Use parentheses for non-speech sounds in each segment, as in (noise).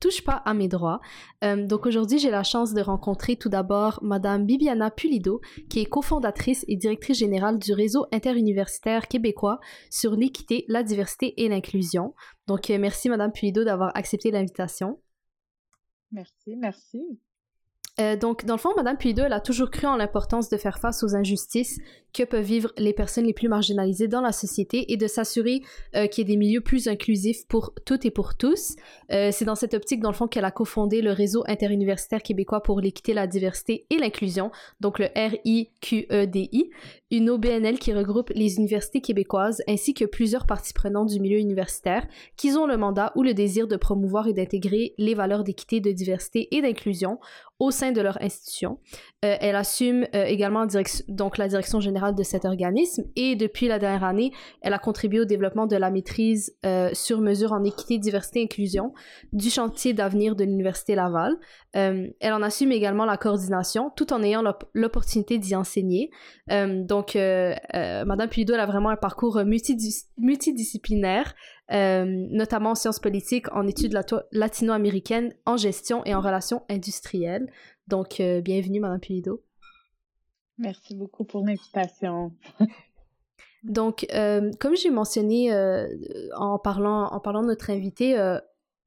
Touche pas à mes droits. Euh, donc aujourd'hui, j'ai la chance de rencontrer tout d'abord Madame Bibiana Pulido, qui est cofondatrice et directrice générale du réseau interuniversitaire québécois sur l'équité, la diversité et l'inclusion. Donc euh, merci Madame Pulido d'avoir accepté l'invitation. Merci, merci. Euh, donc, dans le fond, Madame Pulido, elle a toujours cru en l'importance de faire face aux injustices que peuvent vivre les personnes les plus marginalisées dans la société et de s'assurer euh, qu'il y ait des milieux plus inclusifs pour toutes et pour tous. Euh, c'est dans cette optique, dans le fond, qu'elle a cofondé le réseau interuniversitaire québécois pour l'équité, la diversité et l'inclusion, donc le RIQEDI, une OBNL qui regroupe les universités québécoises ainsi que plusieurs parties prenantes du milieu universitaire qui ont le mandat ou le désir de promouvoir et d'intégrer les valeurs d'équité, de diversité et d'inclusion au sein de leur institution. Euh, elle assume également donc la direction générale de cet organisme et depuis la dernière année, elle a contribué au développement de la maîtrise euh, sur mesure en équité, diversité et inclusion du chantier d'avenir de l'Université Laval. elle en assume également la coordination tout en ayant l'opportunité d'y enseigner. donc, Madame Pulido, elle a vraiment un parcours multidisciplinaire, notamment en sciences politiques, en études latino-américaines, en gestion et en relations industrielles. Donc, euh, bienvenue, Madame Pulido. Merci beaucoup pour l'invitation. Donc, euh, comme j'ai mentionné euh, en, parlant, en parlant de notre invité,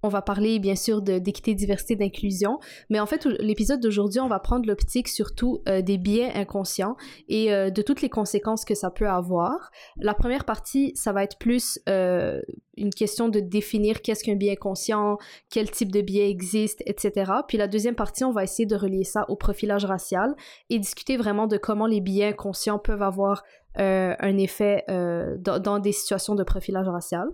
on va parler bien sûr d'équité, diversité, d'inclusion, mais en fait, l'épisode d'aujourd'hui, on va prendre l'optique surtout euh, des biais inconscients et euh, de toutes les conséquences que ça peut avoir. La première partie, ça va être plus euh, une question de définir qu'est-ce qu'un biais inconscient, quel type de biais existe, etc. Puis la deuxième partie, on va essayer de relier ça au profilage racial et discuter vraiment de comment les biais inconscients peuvent avoir un effet dans des situations de profilage racial.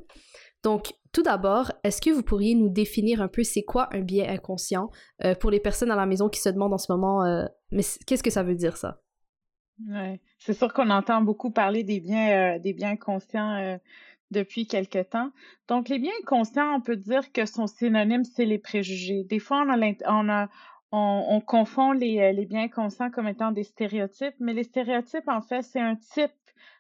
Donc, tout d'abord, est-ce que vous pourriez nous définir un peu c'est quoi un biais inconscient euh, pour les personnes à la maison qui se demandent en ce moment, euh, mais qu'est-ce que ça veut dire ça? Ouais. C'est sûr qu'on entend beaucoup parler des biens, euh, des biens conscients depuis quelque temps. Donc, les biens conscients, on peut dire que son synonyme, c'est les préjugés. Des fois, on confond les, les biens conscients comme étant des stéréotypes, mais les stéréotypes, en fait, c'est un type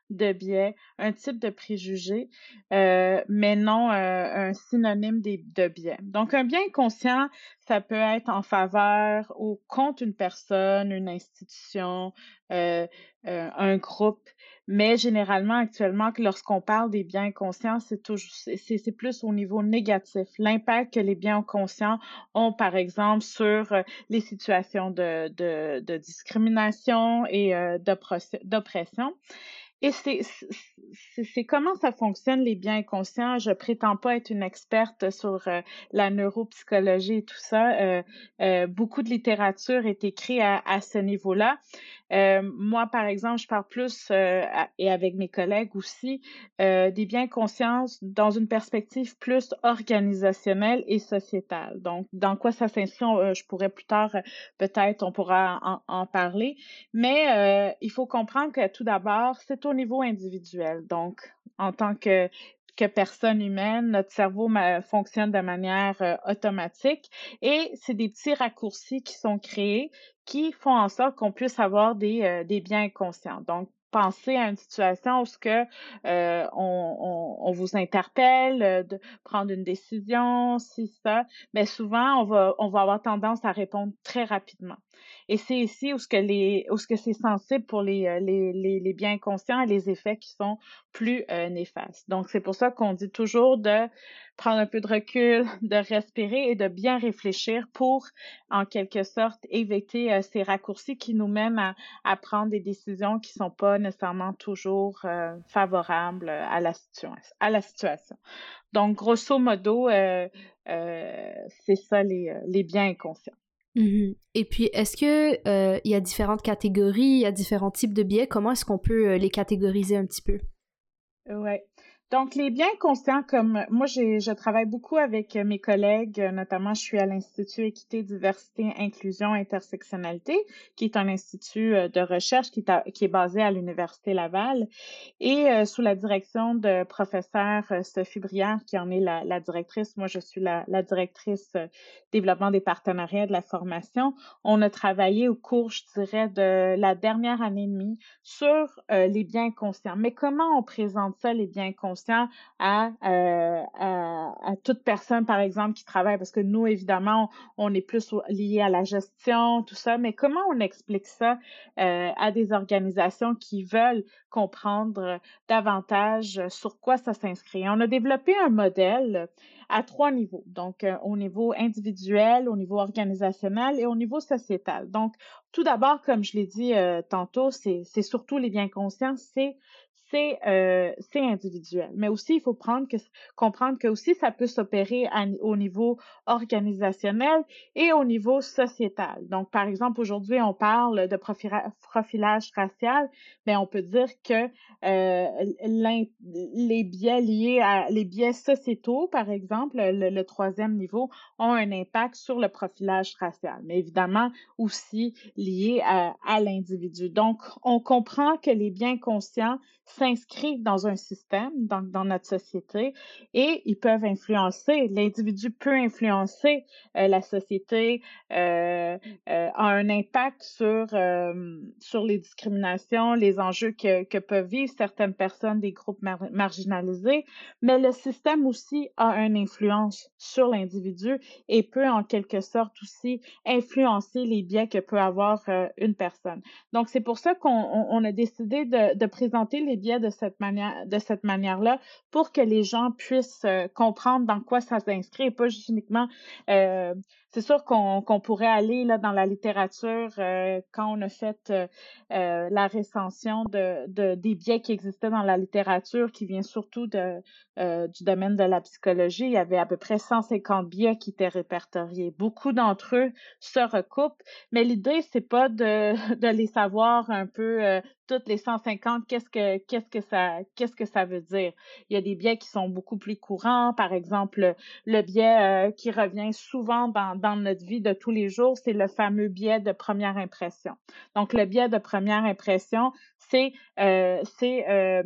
de biais, un type de préjugé, euh, mais non euh, un synonyme des, de biais. Donc, un bien conscient, ça peut être en faveur ou contre une personne, une institution, euh, un groupe, mais généralement, actuellement, lorsqu'on parle des biens conscients, c'est toujours c'est plus au niveau négatif. L'impact que les biens conscients ont, par exemple, sur les situations de, de, de discrimination et d'oppression. Et c'est comment ça fonctionne, les biens conscients? Je prétends pas être une experte sur euh, la neuropsychologie et tout ça. Euh, euh, beaucoup de littérature est écrite à ce niveau-là. Euh, moi, par exemple, je parle plus, euh, et avec mes collègues aussi, euh, des biens conscience dans une perspective plus organisationnelle et sociétale. Donc, dans quoi ça s'inscrit, je pourrais plus tard, peut-être, on pourra en, en parler. Mais il faut comprendre que tout d'abord, c'est au niveau individuel. Donc, en tant que que personne humaine, notre cerveau fonctionne de manière automatique et c'est des petits raccourcis qui sont créés qui font en sorte qu'on puisse avoir des, euh, des biens conscients. Donc, pensez à une situation où ce que euh, on, on, vous interpelle euh, de prendre une décision, si ça, mais souvent on va on va avoir tendance à répondre très rapidement. Et c'est ici où ce que les où ce que c'est sensible pour les, les, les, les, biens conscients et les effets qui sont plus néfastes. Donc c'est pour ça qu'on dit toujours de prendre un peu de recul, de respirer et de bien réfléchir pour, en quelque sorte, éviter euh, ces raccourcis qui nous mènent à, à, prendre des décisions qui sont pas nécessairement toujours euh, favorables à la, à la situation. Donc, grosso modo, euh, euh c'est ça les, les biens inconscients. Mm-hmm. Et puis, est-ce que il y a différentes catégories, il y a différents types de biais Comment est-ce qu'on peut les catégoriser un petit peu? Ouais. Donc, les biens conscients, comme moi, je travaille beaucoup avec mes collègues, notamment je suis à l'Institut Équité, Diversité, Inclusion, Intersectionnalité, qui est un institut euh, de recherche qui est, basé à l'Université Laval, et euh, sous la direction de professeur euh, Sophie Briard, qui en est la, la directrice. Moi, je suis la, la directrice développement des partenariats de la formation. On a travaillé au cours, je dirais, de la dernière année et demie sur les biens conscients. Mais comment on présente ça, les biens conscients? À, euh, à, à, toute personne, par exemple, qui travaille, parce que nous, évidemment, on, est plus lié à la gestion, tout ça, mais comment on explique ça euh, à des organisations qui veulent comprendre davantage sur quoi ça s'inscrit? On a développé un modèle à trois niveaux. Donc, euh, au niveau individuel, au niveau organisationnel et au niveau sociétal. Donc, tout d'abord, comme je l'ai dit tantôt, c'est surtout les biens conscients, c'est c'est euh, individuel. Mais aussi, il faut prendre que, comprendre que aussi ça peut s'opérer au niveau organisationnel et au niveau sociétal. Donc, par exemple, aujourd'hui, on parle de profilage racial, mais on peut dire que euh, les biais liés à les biais sociétaux, par exemple, le, troisième niveau, ont un impact sur le profilage racial, mais évidemment aussi liés à, à l'individu. Donc, on comprend que les biens conscients s'inscrivent dans un système, donc dans notre société, et ils peuvent influencer. L'individu peut influencer euh, la société, euh, euh, a un impact sur sur les discriminations, les enjeux que, que peuvent vivre certaines personnes des groupes marginalisés, mais le système aussi a une influence sur l'individu et peut en quelque sorte aussi influencer les biais que peut avoir une personne. Donc c'est pour ça qu'on a décidé de, de présenter les biais de cette manière, de cette manière-là, pour que les gens puissent euh, comprendre dans quoi ça s'inscrit et pas juste uniquement euh, c'est sûr qu'on pourrait aller dans la littérature euh, quand on a fait euh, euh, la recension de, de, des biais qui existaient dans la littérature, qui vient surtout du domaine de la psychologie. Il y avait à peu près 150 biais qui étaient répertoriés. Beaucoup d'entre eux se recoupent, mais l'idée c'est pas de, (laughs) les savoir un peu toutes les 150. Qu'est-ce que qu'est-ce que ça qu'est-ce que ça veut dire? Il y a des biais qui sont beaucoup plus courants, par exemple le biais qui revient souvent dans dans notre vie de tous les jours, c'est le fameux biais de première impression. Donc, le biais de première impression, c'est euh, euh,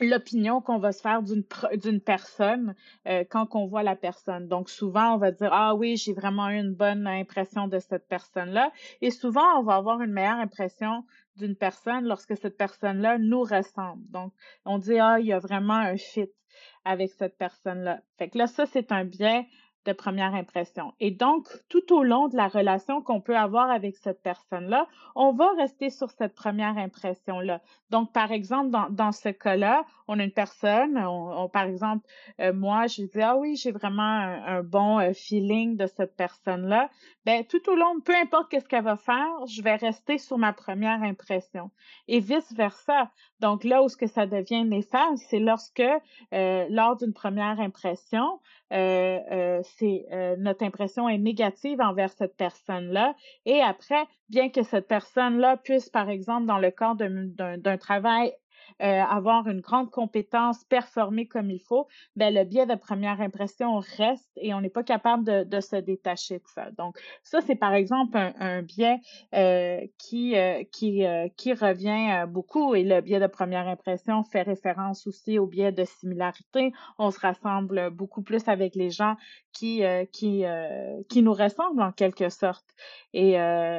l'opinion qu'on va se faire d'une personne euh, quand on voit la personne. Donc souvent on va dire ah oui j'ai vraiment eu une bonne impression de cette personne là et souvent on va avoir une meilleure impression d'une personne lorsque cette personne là nous ressemble. Donc on dit ah il y a vraiment un fit avec cette personne là. Fait que là ça c'est un biais de première impression. Et donc, tout au long de la relation qu'on peut avoir avec cette personne-là, on va rester sur cette première impression-là. Donc, par exemple, dans, dans ce cas-là, on a une personne, on, par exemple, euh, moi, je dis, ah oui, j'ai vraiment un, bon euh, feeling de cette personne-là. Ben, tout au long, peu importe qu'est-ce qu'elle va faire, je vais rester sur ma première impression. Et vice-versa. Donc, là où ce que ça devient néfaste, c'est lorsque, euh, lors d'une première impression, euh, notre impression est négative envers cette personne-là. Et après, bien que cette personne-là puisse, par exemple, dans le cadre d'un travail euh, avoir une grande compétence, performer comme il faut, ben, le biais de première impression reste et on n'est pas capable de, de, se détacher de ça. Donc, ça, c'est par exemple un, un biais euh, qui, euh, qui, qui revient beaucoup et le biais de première impression fait référence aussi au biais de similarité. On se rassemble beaucoup plus avec les gens qui, qui, qui nous ressemblent en quelque sorte et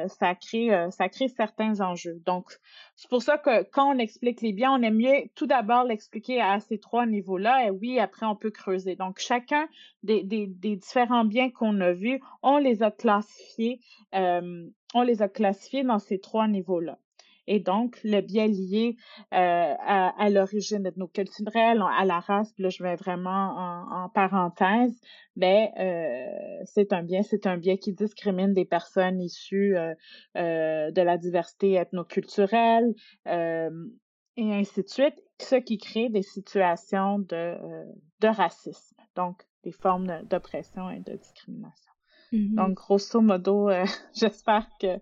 ça crée, ça crée certains enjeux. Donc, c'est pour ça que quand on explique les biens, on aime mieux tout d'abord l'expliquer à ces trois niveaux-là. Et oui, après, on peut creuser. Donc, chacun des, des, des différents biens qu'on a vus, on les a classifiés, euh, on les a classifiés dans ces trois niveaux-là. Et donc, le biais lié euh, à, à l'origine ethnoculturelle, à la race, là, je vais vraiment en, en parenthèse, ben, euh, c'est un bien, c'est un biais qui discrimine des personnes issues euh, euh de la diversité ethnoculturelle et ainsi de suite, ce qui crée des situations de, de racisme, donc des formes d'oppression et de discrimination. Mm-hmm. Donc, grosso modo, (laughs) j'espère que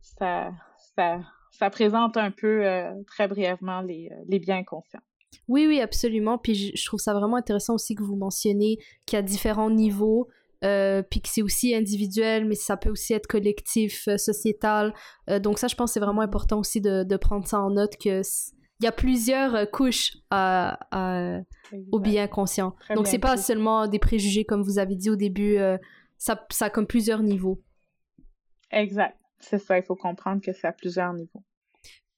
ça, ça ça présente un peu euh, très brièvement les, euh, les biens conscients. Oui, oui, absolument. Puis je, trouve ça vraiment intéressant aussi que vous mentionnez qu'il y a différents niveaux, euh, puis que c'est aussi individuel, mais ça peut aussi être collectif, euh, sociétal. Euh, donc ça, je pense que c'est vraiment important aussi de, de, prendre ça en note que il y a plusieurs couches à, au bien conscient. donc c'est pas seulement des préjugés comme vous avez dit au début, ça, ça a comme plusieurs niveaux. Exact. C'est ça, il faut comprendre que c'est à plusieurs niveaux.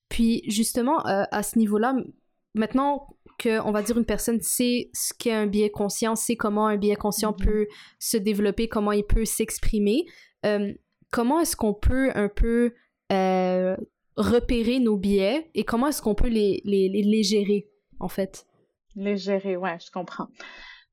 Puis justement, à ce niveau-là, maintenant que, on va dire, une personne sait ce qu'est un biais conscient, sait comment un biais conscient mm-hmm. peut se développer, comment il peut s'exprimer, euh, comment est-ce qu'on peut un peu euh, repérer nos biais et comment est-ce qu'on peut les, les, les, gérer, en fait? Les gérer, ouais, je comprends.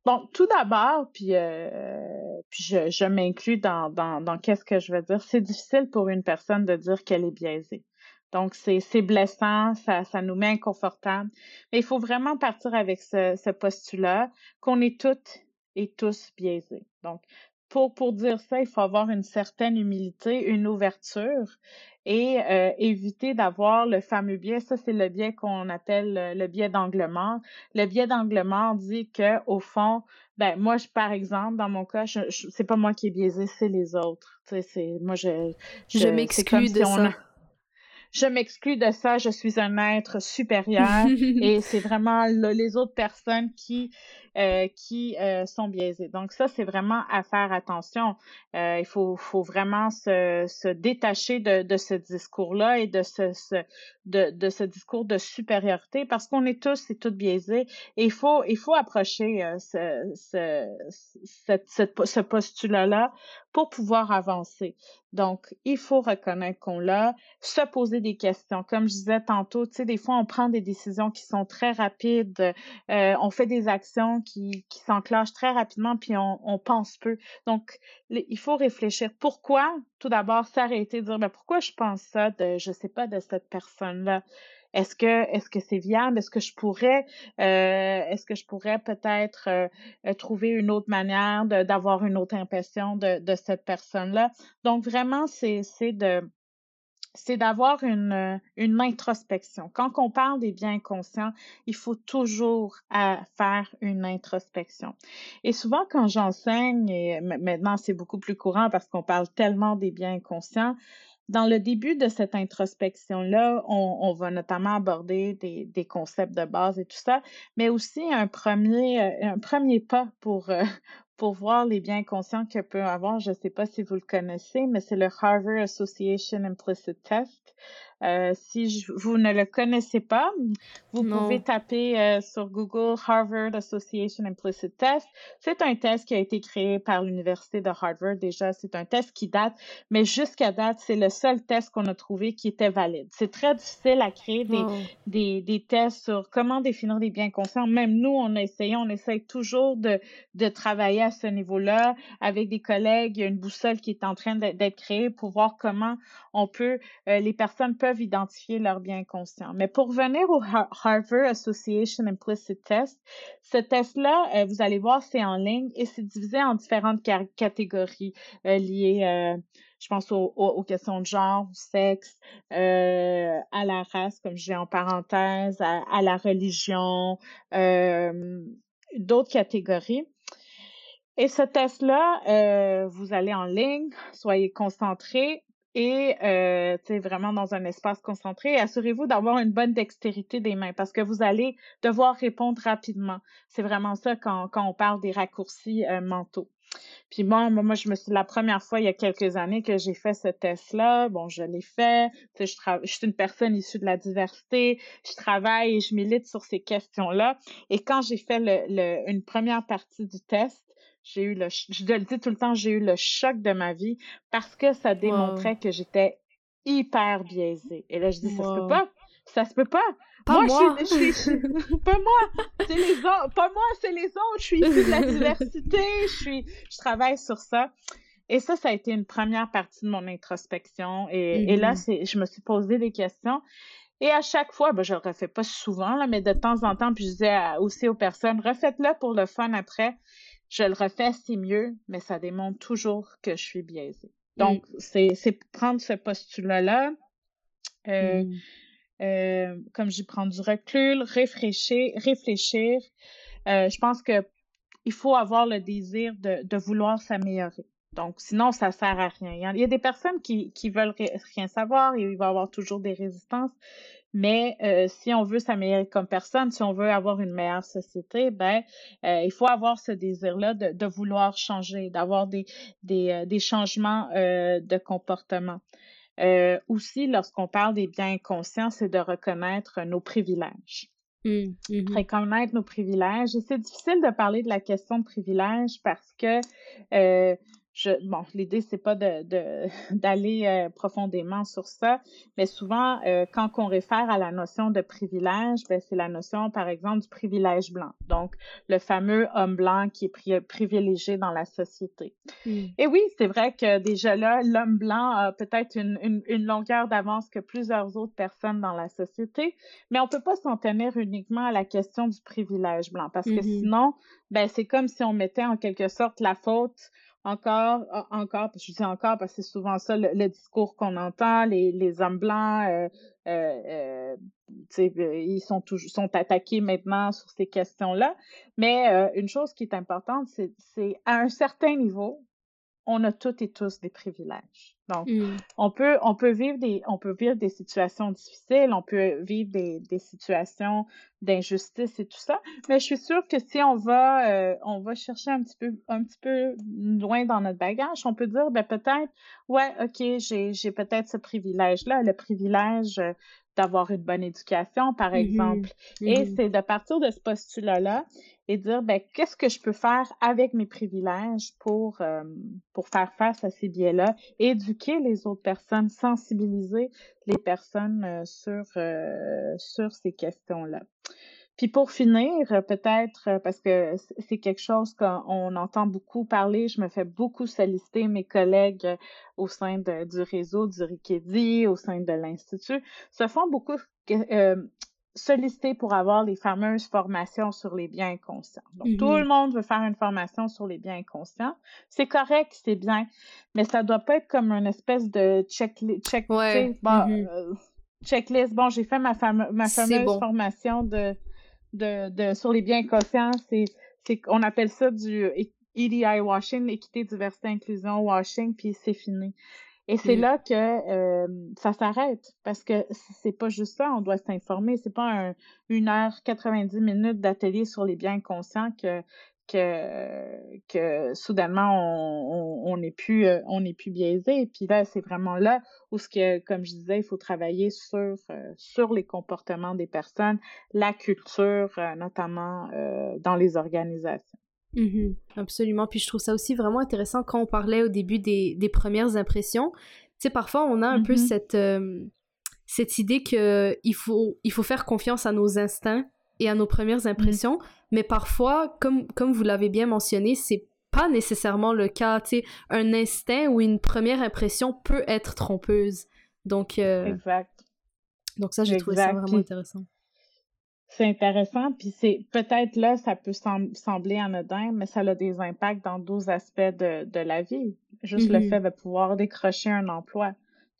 Bon, tout d'abord, puis, euh, je, m'inclus dans, dans, dans qu'est-ce que je veux dire. C'est difficile pour une personne de dire qu'elle est biaisée. Donc, c'est blessant, ça, ça nous met inconfortable. Mais il faut vraiment partir avec ce, ce postulat qu'on est toutes et tous biaisés. Donc, pour, pour dire ça, il faut avoir une certaine humilité, une ouverture et euh, éviter d'avoir le fameux biais. Ça, c'est le biais qu'on appelle le, biais d'anglement. Le biais d'anglement dit que, au fond, ben moi, je, par exemple, dans mon cas, je, c'est pas moi qui est biaisé, c'est les autres. Tu sais, c'est moi, je je, m'exclus de ça je m'exclus de ça, je suis un être supérieur (laughs) et c'est vraiment les autres personnes qui euh, qui euh, sont biaisés. Donc ça, c'est vraiment à faire attention. Euh, il faut, faut vraiment se, se détacher de, de ce discours-là et de ce, ce de, de, ce discours de supériorité parce qu'on est tous et toutes biaisés et il faut, il faut approcher ce, ce, ce, ce postulat-là pour pouvoir avancer. Donc, il faut reconnaître qu'on l'a, se poser des questions. Comme je disais tantôt, tu sais, des fois, on prend des décisions qui sont très rapides, on fait des actions qui, qui s'enclenche très rapidement, puis on, pense peu. Donc, il faut réfléchir. Pourquoi, tout d'abord, s'arrêter, dire, ben, pourquoi je pense ça de, je sais pas, de cette personne-là? Est-ce que est-ce que c'est viable? Est-ce que je pourrais euh, est-ce que je pourrais peut-être euh, trouver une autre manière d'avoir une autre impression de, de cette personne-là? Donc vraiment, c'est c'est de c'est d'avoir une, euh, une introspection. Quand on parle des biens conscients, il faut toujours euh, faire une introspection. Et souvent, quand j'enseigne, et maintenant c'est beaucoup plus courant parce qu'on parle tellement des biens conscients, dans le début de cette introspection-là, on, on, va notamment aborder des, des, concepts de base et tout ça, mais aussi un premier, euh, un premier pas pour, pour voir les biens conscients que peut avoir. Je ne sais pas si vous le connaissez, mais c'est le Harvard Association Implicit Test. Euh, si vous ne le connaissez pas, vous pouvez taper euh, sur Google Harvard Association Implicit Test. C'est un test qui a été créé par l'Université de Harvard. Déjà, c'est un test qui date, mais jusqu'à date, c'est le seul test qu'on a trouvé qui était valide. C'est très difficile à créer des, des, des, tests sur comment définir des biens conscients. Même nous, on a essayé, on essaye toujours de, de travailler à ce niveau-là avec des collègues. Il y a une boussole qui est en train d'être créée pour voir comment on peut, euh, les personnes peuvent identifier leur bien conscient. Mais pour venir au Harvard Association Implicit Test, ce test-là, euh, vous allez voir, c'est en ligne et c'est divisé en différentes catégories euh, liées, euh, je pense, aux, questions de genre, au sexe, à la race, comme dis en parenthèse, à la religion, d'autres catégories. Et ce test-là, vous allez en ligne, soyez concentrés et euh, vraiment dans un espace concentré. Assurez-vous d'avoir une bonne dextérité des mains parce que vous allez devoir répondre rapidement. C'est vraiment ça quand, quand on parle des raccourcis euh, mentaux. Puis bon, moi, je me suis la première fois il y a quelques années que j'ai fait ce test-là. Bon, je l'ai fait. Je, je suis une personne issue de la diversité. Je travaille et je milite sur ces questions-là. Et quand j'ai fait le, le, une première partie du test, j'ai eu le, je le dis tout le temps, j'ai eu le choc de ma vie parce que ça démontrait que j'étais hyper biaisée. Et là, je dis, ça se peut pas. Ça se peut pas. Pas moi. Je suis, (laughs) pas moi. C'est les autres. Pas moi, c'est les autres. Je suis issue de la diversité. Je suis, je travaille sur ça. Et ça, ça a été une première partie de mon introspection. Et, et là, mm-hmm. c'est, je me suis posé des questions. Et à chaque fois, ben, je le refais pas souvent, là, mais de temps en temps, puis je disais aussi aux personnes, refaites-le pour le fun après je le refais, c'est mieux, mais ça démontre toujours que je suis biaisée. Donc, mm. c'est prendre ce postulat-là. Euh, mm. euh, comme j'y prends du recul, réfléchir, réfléchir. Euh, je pense que il faut avoir le désir de, de vouloir s'améliorer. Donc, sinon, ça sert à rien. Il y a des personnes qui, qui veulent rien savoir et il va y avoir toujours des résistances. Mais euh, si on veut s'améliorer comme personne, si on veut avoir une meilleure société, ben euh, il faut avoir ce désir-là de, de, vouloir changer, d'avoir des, des, euh, des changements euh, de comportement. Euh, aussi, lorsqu'on parle des biens inconscients, c'est de reconnaître nos privilèges. Mmh, mmh. Reconnaître nos privilèges. Et c'est difficile de parler de la question de privilèges parce que bon, l'idée, c'est pas de, (laughs) d'aller euh, profondément sur ça, mais souvent, euh, quand on réfère à la notion de privilège, ben, c'est la notion, par exemple, du privilège blanc. Donc, le fameux homme blanc qui est privilégié dans la société. Hmm. Et oui, c'est vrai que déjà là, l'homme blanc a peut-être une, une, longueur d'avance que plusieurs autres personnes dans la société, mais on peut pas s'en tenir uniquement à la question du privilège blanc, parce que mm-hmm. sinon, ben, c'est comme si on mettait en quelque sorte la faute encore, encore, je dis encore parce que c'est souvent ça le, discours qu'on entend, les, les hommes blancs, euh, euh, euh, ils sont toujours sont attaqués maintenant sur ces questions-là. Mais une chose qui est importante, c'est à un certain niveau, on a toutes et tous des privilèges. Donc, mmh. on peut on peut vivre des on peut vivre des situations difficiles, on peut vivre des, des situations d'injustice et tout ça, mais je suis sûre que si on va euh, on va chercher un petit peu un petit peu loin dans notre bagage, on peut dire ben peut-être ouais, OK, j'ai j'ai peut-être ce privilège là, le privilège euh, d'avoir une bonne éducation, par mmh exemple. Et mmh c'est de partir de ce postulat-là et dire, ben, qu'est-ce que je peux faire avec mes privilèges pour, euh, pour faire face à ces biais-là, éduquer les autres personnes, sensibiliser les personnes euh, sur, euh, sur ces questions-là. Puis pour finir, peut-être, parce que c'est quelque chose qu'on entend beaucoup parler, je me fais beaucoup solliciter mes collègues au sein du réseau du RIKEDI, au sein de l'Institut, se font beaucoup euh, solliciter pour avoir les fameuses formations sur les biens inconscients. Donc, tout mm-hmm. le monde veut faire une formation sur les biens inconscients. C'est correct, c'est bien, mais ça doit pas être comme une espèce de checklist. Check, mm-hmm. euh, checklist. Bon, j'ai fait ma, ma fameuse formation de de, de sur les biens inconscients, c'est c'est on appelle ça du EDI washing, équité, diversité, inclusion washing, puis c'est fini. Et c'est là que euh, ça s'arrête parce que c'est pas juste ça, on doit s'informer. C'est pas un, une heure 90 minutes d'atelier sur les biens inconscients que que, que soudainement on, on, est plus euh, on est plus biaisé. Puis là, c'est vraiment là où ce que, comme je disais, il faut travailler sur euh, sur les comportements des personnes, la culture, euh, notamment dans les organisations. Mm-hmm. absolument. Puis je trouve ça aussi vraiment intéressant quand on parlait au début des, des premières impressions. Tu sais, parfois on a un peu mm-hmm. cette cette idée que il faut il faut faire confiance à nos instincts et à nos premières mmh. impressions, mais parfois, comme, comme vous l'avez bien mentionné, c'est pas nécessairement le cas. Tu sais, un instinct ou une première impression peut être trompeuse. Donc, euh, exact. Donc ça, j'ai trouvé ça vraiment intéressant. C'est intéressant, puis c'est peut-être là, ça peut sembler anodin, mais ça a des impacts dans d'autres aspects de, de la vie. Juste le mmh fait de pouvoir décrocher un emploi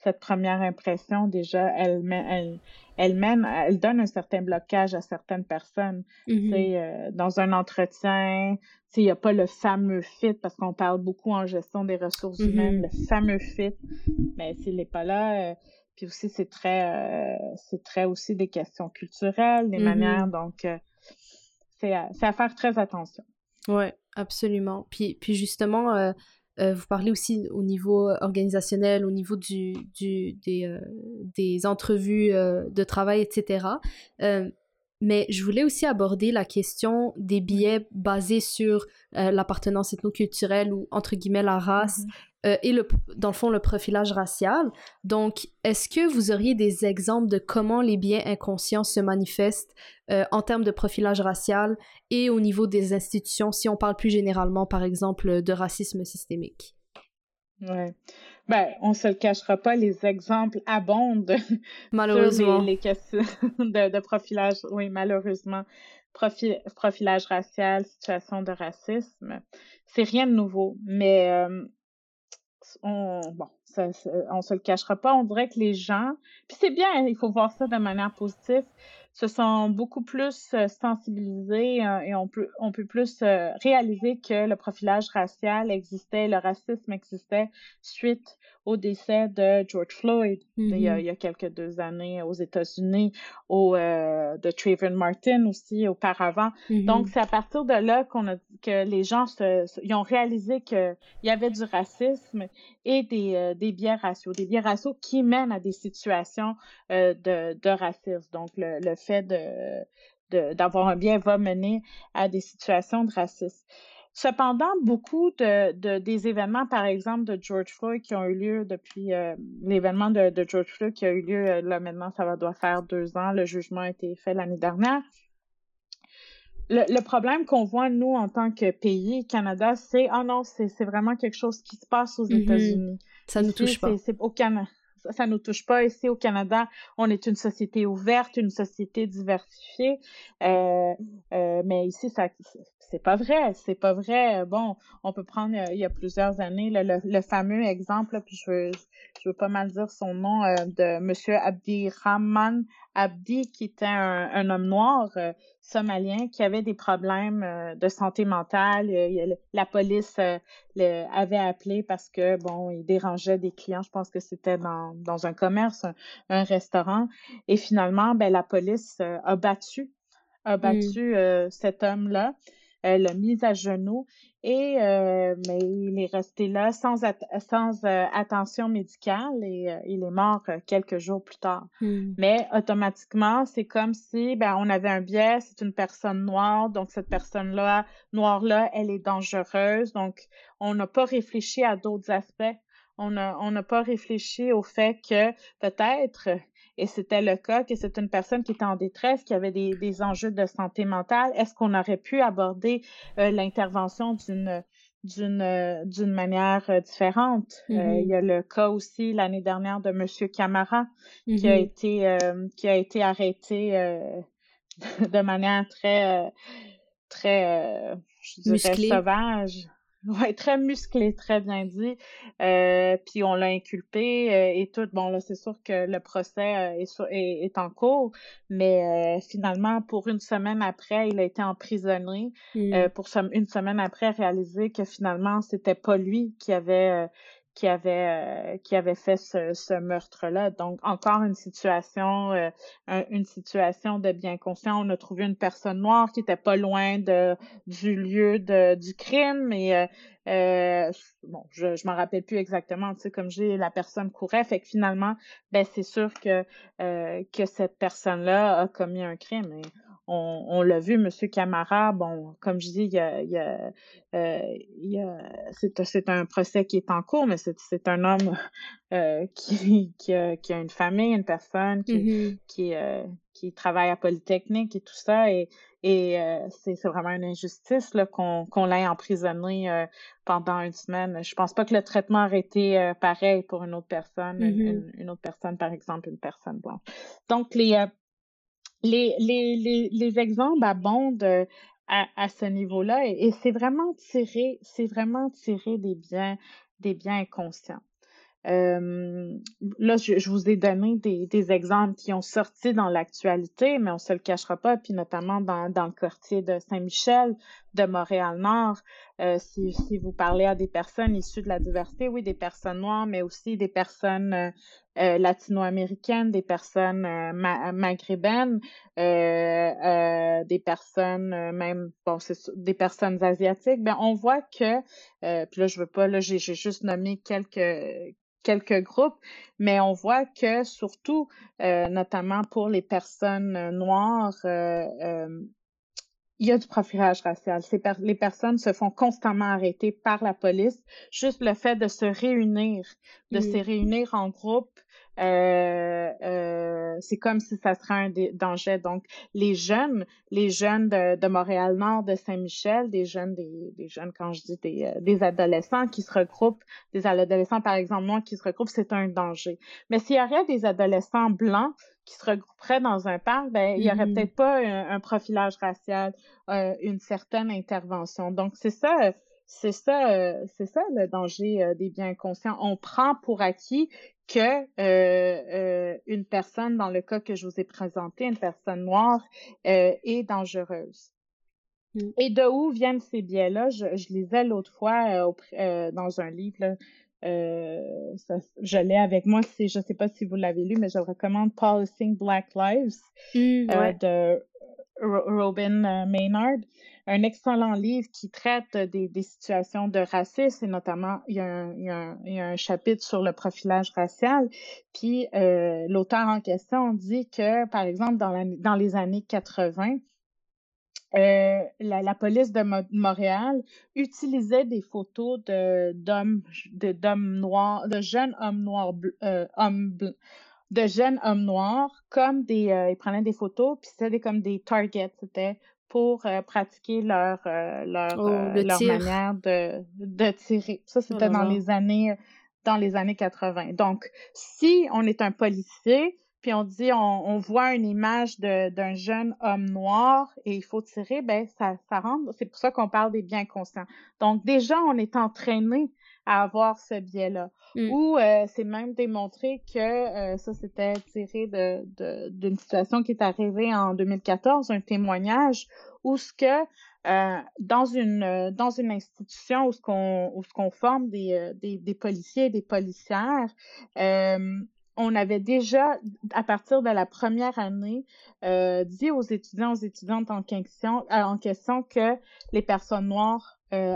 cette première impression, déjà, elle, elle, elle mène, elle donne un certain blocage à certaines personnes. Mm-hmm. Euh, dans un entretien, il n'y a pas le fameux fit, parce qu'on parle beaucoup en gestion des ressources mm-hmm. humaines, le fameux fit, mais s'il n'est pas là, euh, puis aussi c'est très, euh, c'est très aussi des questions culturelles, des mm-hmm. manières, donc c'est à, à, faire très attention. Oui, absolument. Puis, puis justement, euh, vous parlez aussi au niveau organisationnel, au niveau du, du des, euh, des, entrevues euh, de travail, etc. mais je voulais aussi aborder la question des billets basés sur l'appartenance ethnoculturelle ou entre guillemets la race. Mm-hmm. Euh, et le, dans le fond le profilage racial. Donc, est-ce que vous auriez des exemples de comment les biais inconscients se manifestent euh, en termes de profilage racial et au niveau des institutions, si on parle plus généralement, par exemple, de racisme systémique? Ouais. Ben, on se le cachera pas, les exemples abondent (laughs) malheureusement. sur les, questions (laughs) de, de, profilage, oui, malheureusement. profilage racial, situation de racisme, c'est rien de nouveau, mais euh, on, bon, ça, on se le cachera pas, on dirait que les gens, puis c'est bien, il faut voir ça de manière positive, se sont beaucoup plus euh, sensibilisés euh, et on peut, on peut plus euh, réaliser que le profilage racial existait, le racisme existait suite au décès de George Floyd il, y a, mm-hmm. il, y a, quelques deux années aux États-Unis, au de Trayvon Martin aussi auparavant. Mm-hmm. Donc c'est à partir de là qu'on a que les gens se, ils ont réalisé qu'il y avait du racisme et des, des biais raciaux, des biais raciaux qui mènent à des situations de, de racisme. Donc le, le fait de, d'avoir un bien va mener à des situations de racisme. Cependant, beaucoup de, des événements, par exemple, de George Floyd qui ont eu lieu depuis euh, l'événement de, George Floyd qui a eu lieu, euh, là maintenant, ça va doit faire deux ans, le jugement a été fait l'année dernière. Le, problème qu'on voit, nous, en tant que pays, Canada, c'est, ah non, c'est vraiment quelque chose qui se passe aux mm-hmm. États-Unis. Ça nous touche pas. C'est au Canada ça ne nous touche pas. Ici au Canada, on est une société ouverte, une société diversifiée. Euh, euh, mais ici, ça c'est pas vrai. C'est pas vrai. Bon, on peut prendre euh, il y a plusieurs années le, fameux exemple, puis je veux, je veux pas mal dire son nom, de Monsieur Abdirahman Abdi, qui était un, homme noir somalien qui avait des problèmes euh, de santé mentale. la police euh, avait appelé parce que, bon, il dérangeait des clients. Je pense que c'était dans, dans un commerce, un, restaurant. Et finalement, ben, la police euh, a battu, a mmh. battu cet homme-là. Elle l'a mis à genoux et euh, mais il est resté là sans, sans euh, attention médicale et euh, il est mort quelques jours plus tard. Hmm. Mais automatiquement, c'est comme si ben, on avait un biais, c'est une personne noire, donc cette personne-là, noire-là, elle est dangereuse. Donc, on n'a pas réfléchi à d'autres aspects. On n'a on pas réfléchi au fait que peut-être et c'était le cas, que c'est une personne qui était en détresse, qui avait des, des enjeux de santé mentale, est-ce qu'on aurait pu aborder euh, l'intervention d'une d'une euh, d'une manière euh, différente? Mm-hmm. il y a le cas aussi l'année dernière de Monsieur Camara qui a mm-hmm. été qui a été arrêté (laughs) de manière très très je dirais sauvage. (laughs) Ouais, très musclé, très bien dit. Euh, puis on l'a inculpé euh, et tout. Bon, là, c'est sûr que le procès euh, est, est, en cours, mais finalement, pour une semaine après, il a été emprisonné. Mmh. pour une semaine après, réaliser que finalement, c'était pas lui qui avait qui avait euh, qui avait fait ce, ce meurtre-là. Donc encore une situation euh, une situation de bien conscient. On a trouvé une personne noire qui était pas loin de du lieu de du crime, mais euh, bon, je je m'en rappelle plus exactement. Tu sais, comme j'ai la personne courait, fait que finalement, ben c'est sûr que que cette personne-là a commis un crime. Et on, l'a vu, M. Camara, bon, comme je dis, il y a, il y a, euh, c'est, un procès qui est en cours, mais c'est, un homme (laughs) euh, qui, qui, a, qui, a, une famille, une personne qui, mm-hmm. qui, euh, qui travaille à Polytechnique et tout ça, et, et c'est, vraiment une injustice là, qu'on, qu'on l'ait emprisonné pendant une semaine. Je pense pas que le traitement aurait été pareil pour une autre personne, une, mm-hmm. une, autre personne, par exemple, une personne blanche. Donc, les les, les, les, les exemples abondent euh, à, à ce niveau-là et, c'est vraiment tiré, c'est vraiment tiré des biens, des biens inconscients. Euh, là, je, je, vous ai donné des, des, exemples qui ont sorti dans l'actualité, mais on se le cachera pas, puis notamment dans, dans le quartier de Saint-Michel, de Montréal-Nord. Euh, si, si, vous parlez à des personnes issues de la diversité, oui, des personnes noires, mais aussi des personnes euh, euh latino-américaines, des personnes euh, maghrébines, des personnes même, bon, des personnes asiatiques, ben on voit que, puis là je veux pas, là j'ai juste nommé quelques quelques groupes, mais on voit que surtout, euh, notamment pour les personnes noires, euh, euh, il y a du profilage racial. les personnes se font constamment arrêter par la police. Juste le fait de se réunir, de se réunir en groupe, c'est comme si ça serait un danger. Donc, les jeunes, les jeunes de, de Montréal-Nord, de Saint-Michel, des jeunes, des, des, jeunes, quand je dis des, euh, des adolescents qui se regroupent, des adolescents, par exemple, moi, qui se regroupent, c'est un danger. Mais s'il y aurait des adolescents blancs qui se regrouperaient dans un parc, ben, il y aurait mm-hmm. peut-être pas un, profilage racial, euh, une certaine intervention. Donc, c'est ça c'est ça, euh, c'est ça le danger euh, des biens inconscients. On prend pour acquis que euh, une personne, dans le cas que je vous ai présenté, une personne noire, est dangereuse. Mm. Et de où viennent ces biais-là? Je, je, lisais l'autre fois dans un livre, je l'ai avec moi, je ne sais pas si vous l'avez lu, mais je recommande Policing Black Lives mm, de Robin Maynard un excellent livre qui traite des, situations de racisme et notamment il y, a un, chapitre sur le profilage racial. Puis euh, l'auteur en question dit que, par exemple, dans, les années 80, euh, la, police de Montréal utilisait des photos de d'hommes noirs, de jeunes hommes noirs, euh, de jeunes hommes noirs comme des ils prenaient des photos puis c'était comme des targets c'était pour euh, pratiquer leur, euh, leur, oh, euh, leur manière de, de tirer. Ça, oh c'était dans les années dans les années 80. Donc, si on est un policier, puis on dit on, on voit une image d'un jeune homme noir et il faut tirer, ben ça, ça rentre. C'est pour ça qu'on parle des biens conscients. Donc, déjà, on est entraîné à avoir ce biais-là. Mm. Ou c'est même démontré que ça, c'était tiré de, d'une situation qui est arrivée en 2014, un témoignage où ce que euh, dans une dans une institution où ce qu'on où ce qu'on forme des, des, des policiers et des policières, on avait déjà, à partir de la première année, euh, dit aux étudiants, aux étudiantes en question, en question que les personnes noires euh,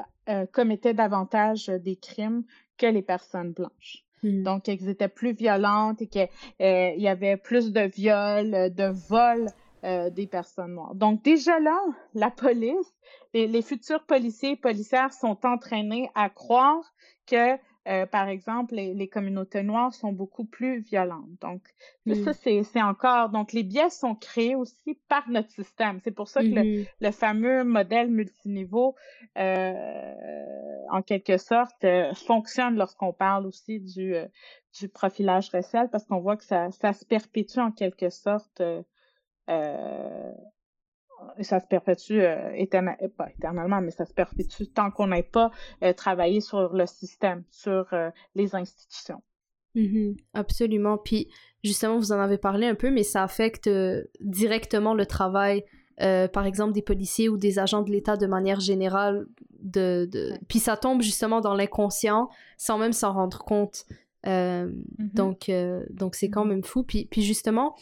commettaient davantage des crimes que les personnes blanches. Hmm. Donc, qu'elles étaient plus violentes et qu'il euh, y avait plus de viols, de vols euh, des personnes noires. Donc, déjà là, la police, les, les futurs policiers et policières sont entraînés à croire que euh, par exemple, les, les, communautés noires sont beaucoup plus violentes. Donc, ça, mm. c'est encore... Donc, les biais sont créés aussi par notre système. C'est pour ça que le, mm-hmm. le, fameux modèle multiniveau, euh, en quelque sorte, euh, fonctionne lorsqu'on parle aussi du, euh, du profilage racial, parce qu'on voit que ça, ça se perpétue en quelque sorte euh, ça se perpétue euh, euh, pas éternellement, mais ça se perpétue tant qu'on n'ait pas euh, travaillé sur le système, sur euh, les institutions. Mm-hmm. absolument. Puis justement, vous en avez parlé un peu, mais ça affecte directement le travail, par exemple, des policiers ou des agents de l'État de manière générale. De, de... Puis ça tombe justement dans l'inconscient sans même s'en rendre compte. Mm-hmm. Donc, donc c'est quand mm-hmm. même fou. Puis, puis justement,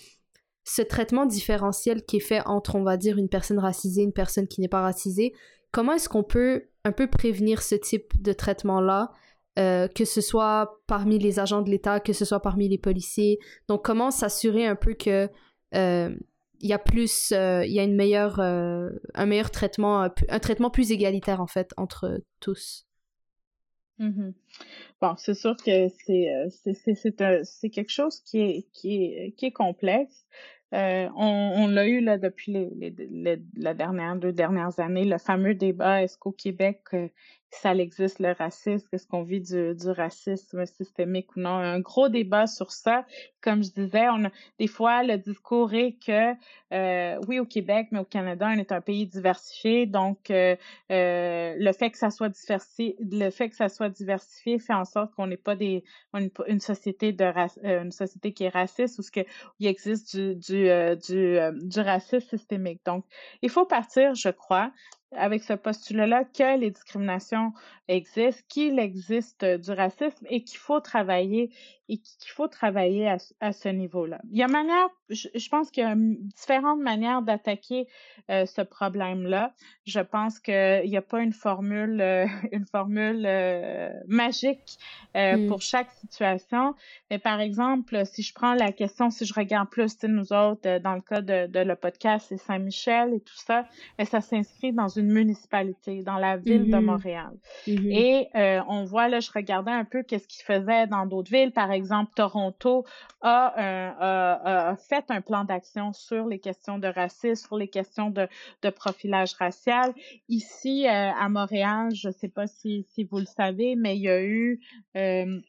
ce traitement différentiel qui est fait entre, on va dire, une personne racisée, une personne qui n'est pas racisée, comment est-ce qu'on peut un peu prévenir ce type de traitement-là, euh, que ce soit parmi les agents de l'État, que ce soit parmi les policiers? Donc, comment s'assurer un peu que euh, il y a plus, euh, il y a une meilleure, un meilleur traitement, un traitement plus égalitaire en fait entre tous? Mm-hmm. Bon, c'est sûr que c'est quelque chose qui est qui est qui est complexe. Euh, on, on l'a eu là depuis les, les, la dernière deux dernières années, le fameux débat est-ce qu'au Québec euh, ça existe le racisme, est-ce qu'on vit du, du racisme systémique ou non. Un gros débat sur ça. Comme je disais, on a, des fois, le discours est que, euh, oui, au Québec, mais au Canada, on est un pays diversifié. Donc, euh, euh, le fait que ça soit diversifié, le fait que ça soit diversifié fait en sorte qu'on n'est pas des, une, société de euh, une société qui est raciste ou ce que il existe du, du, euh, du, du racisme systémique. Donc, il faut partir, je crois, avec ce postulat-là que les discriminations existent, qu'il existe du racisme et qu'il faut travailler et qu'il faut travailler à, à ce niveau-là. Il y a manière, je, je pense qu'il y a différentes manières d'attaquer euh, ce problème-là. Je pense qu'il n'y a pas une formule, euh, (laughs) une formule euh, magique euh, mm. pour chaque situation. Mais par exemple, si je prends la question, si je regarde plus nous autres, euh, dans le cas de, de le podcast, c'est Saint-Michel et tout ça, mais ça s'inscrit dans une municipalité, dans la ville mm -hmm. de Montréal. Mm -hmm. Et euh, on voit là, je regardais un peu qu'est-ce qu'ils faisaient dans d'autres villes, par exemple Toronto a, a, a fait un plan d'action sur les questions de racisme, sur les questions de, de profilage racial. Ici, euh, à Montréal, je ne sais pas si, si vous le savez, mais il y a eu euh,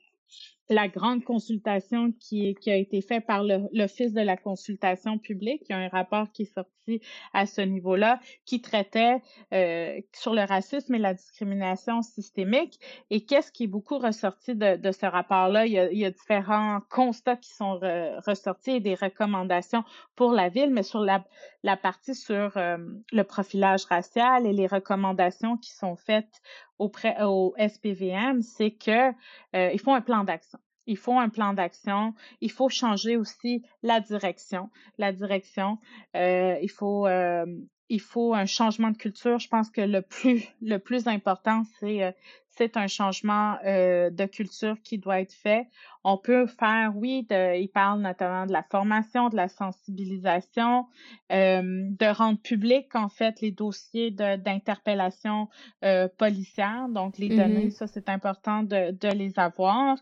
la grande consultation qui, qui a été faite par l'Office de la consultation publique. Il y a un rapport qui est sorti à ce niveau-là qui traitait euh, sur le racisme et la discrimination systémique. Et qu'est-ce qui est beaucoup ressorti de, de ce rapport-là? Il, il, y a différents constats qui sont ressortis et des recommandations pour la ville, mais sur la, la partie sur euh, le profilage racial et les recommandations qui sont faites auprès au SPVM, c'est que euh, il faut un plan d'action. Il faut un plan d'action. Il faut changer aussi la direction. La direction. Euh, il faut euh, il faut un changement de culture. Je pense que le plus le plus important, c'est euh, c'est un changement euh, de culture qui doit être fait. On peut faire, oui, de, il parle notamment de la formation, de la sensibilisation, euh, de rendre public en fait les dossiers d'interpellation euh, policière. Donc les données, mm-hmm. ça c'est important de, de les avoir.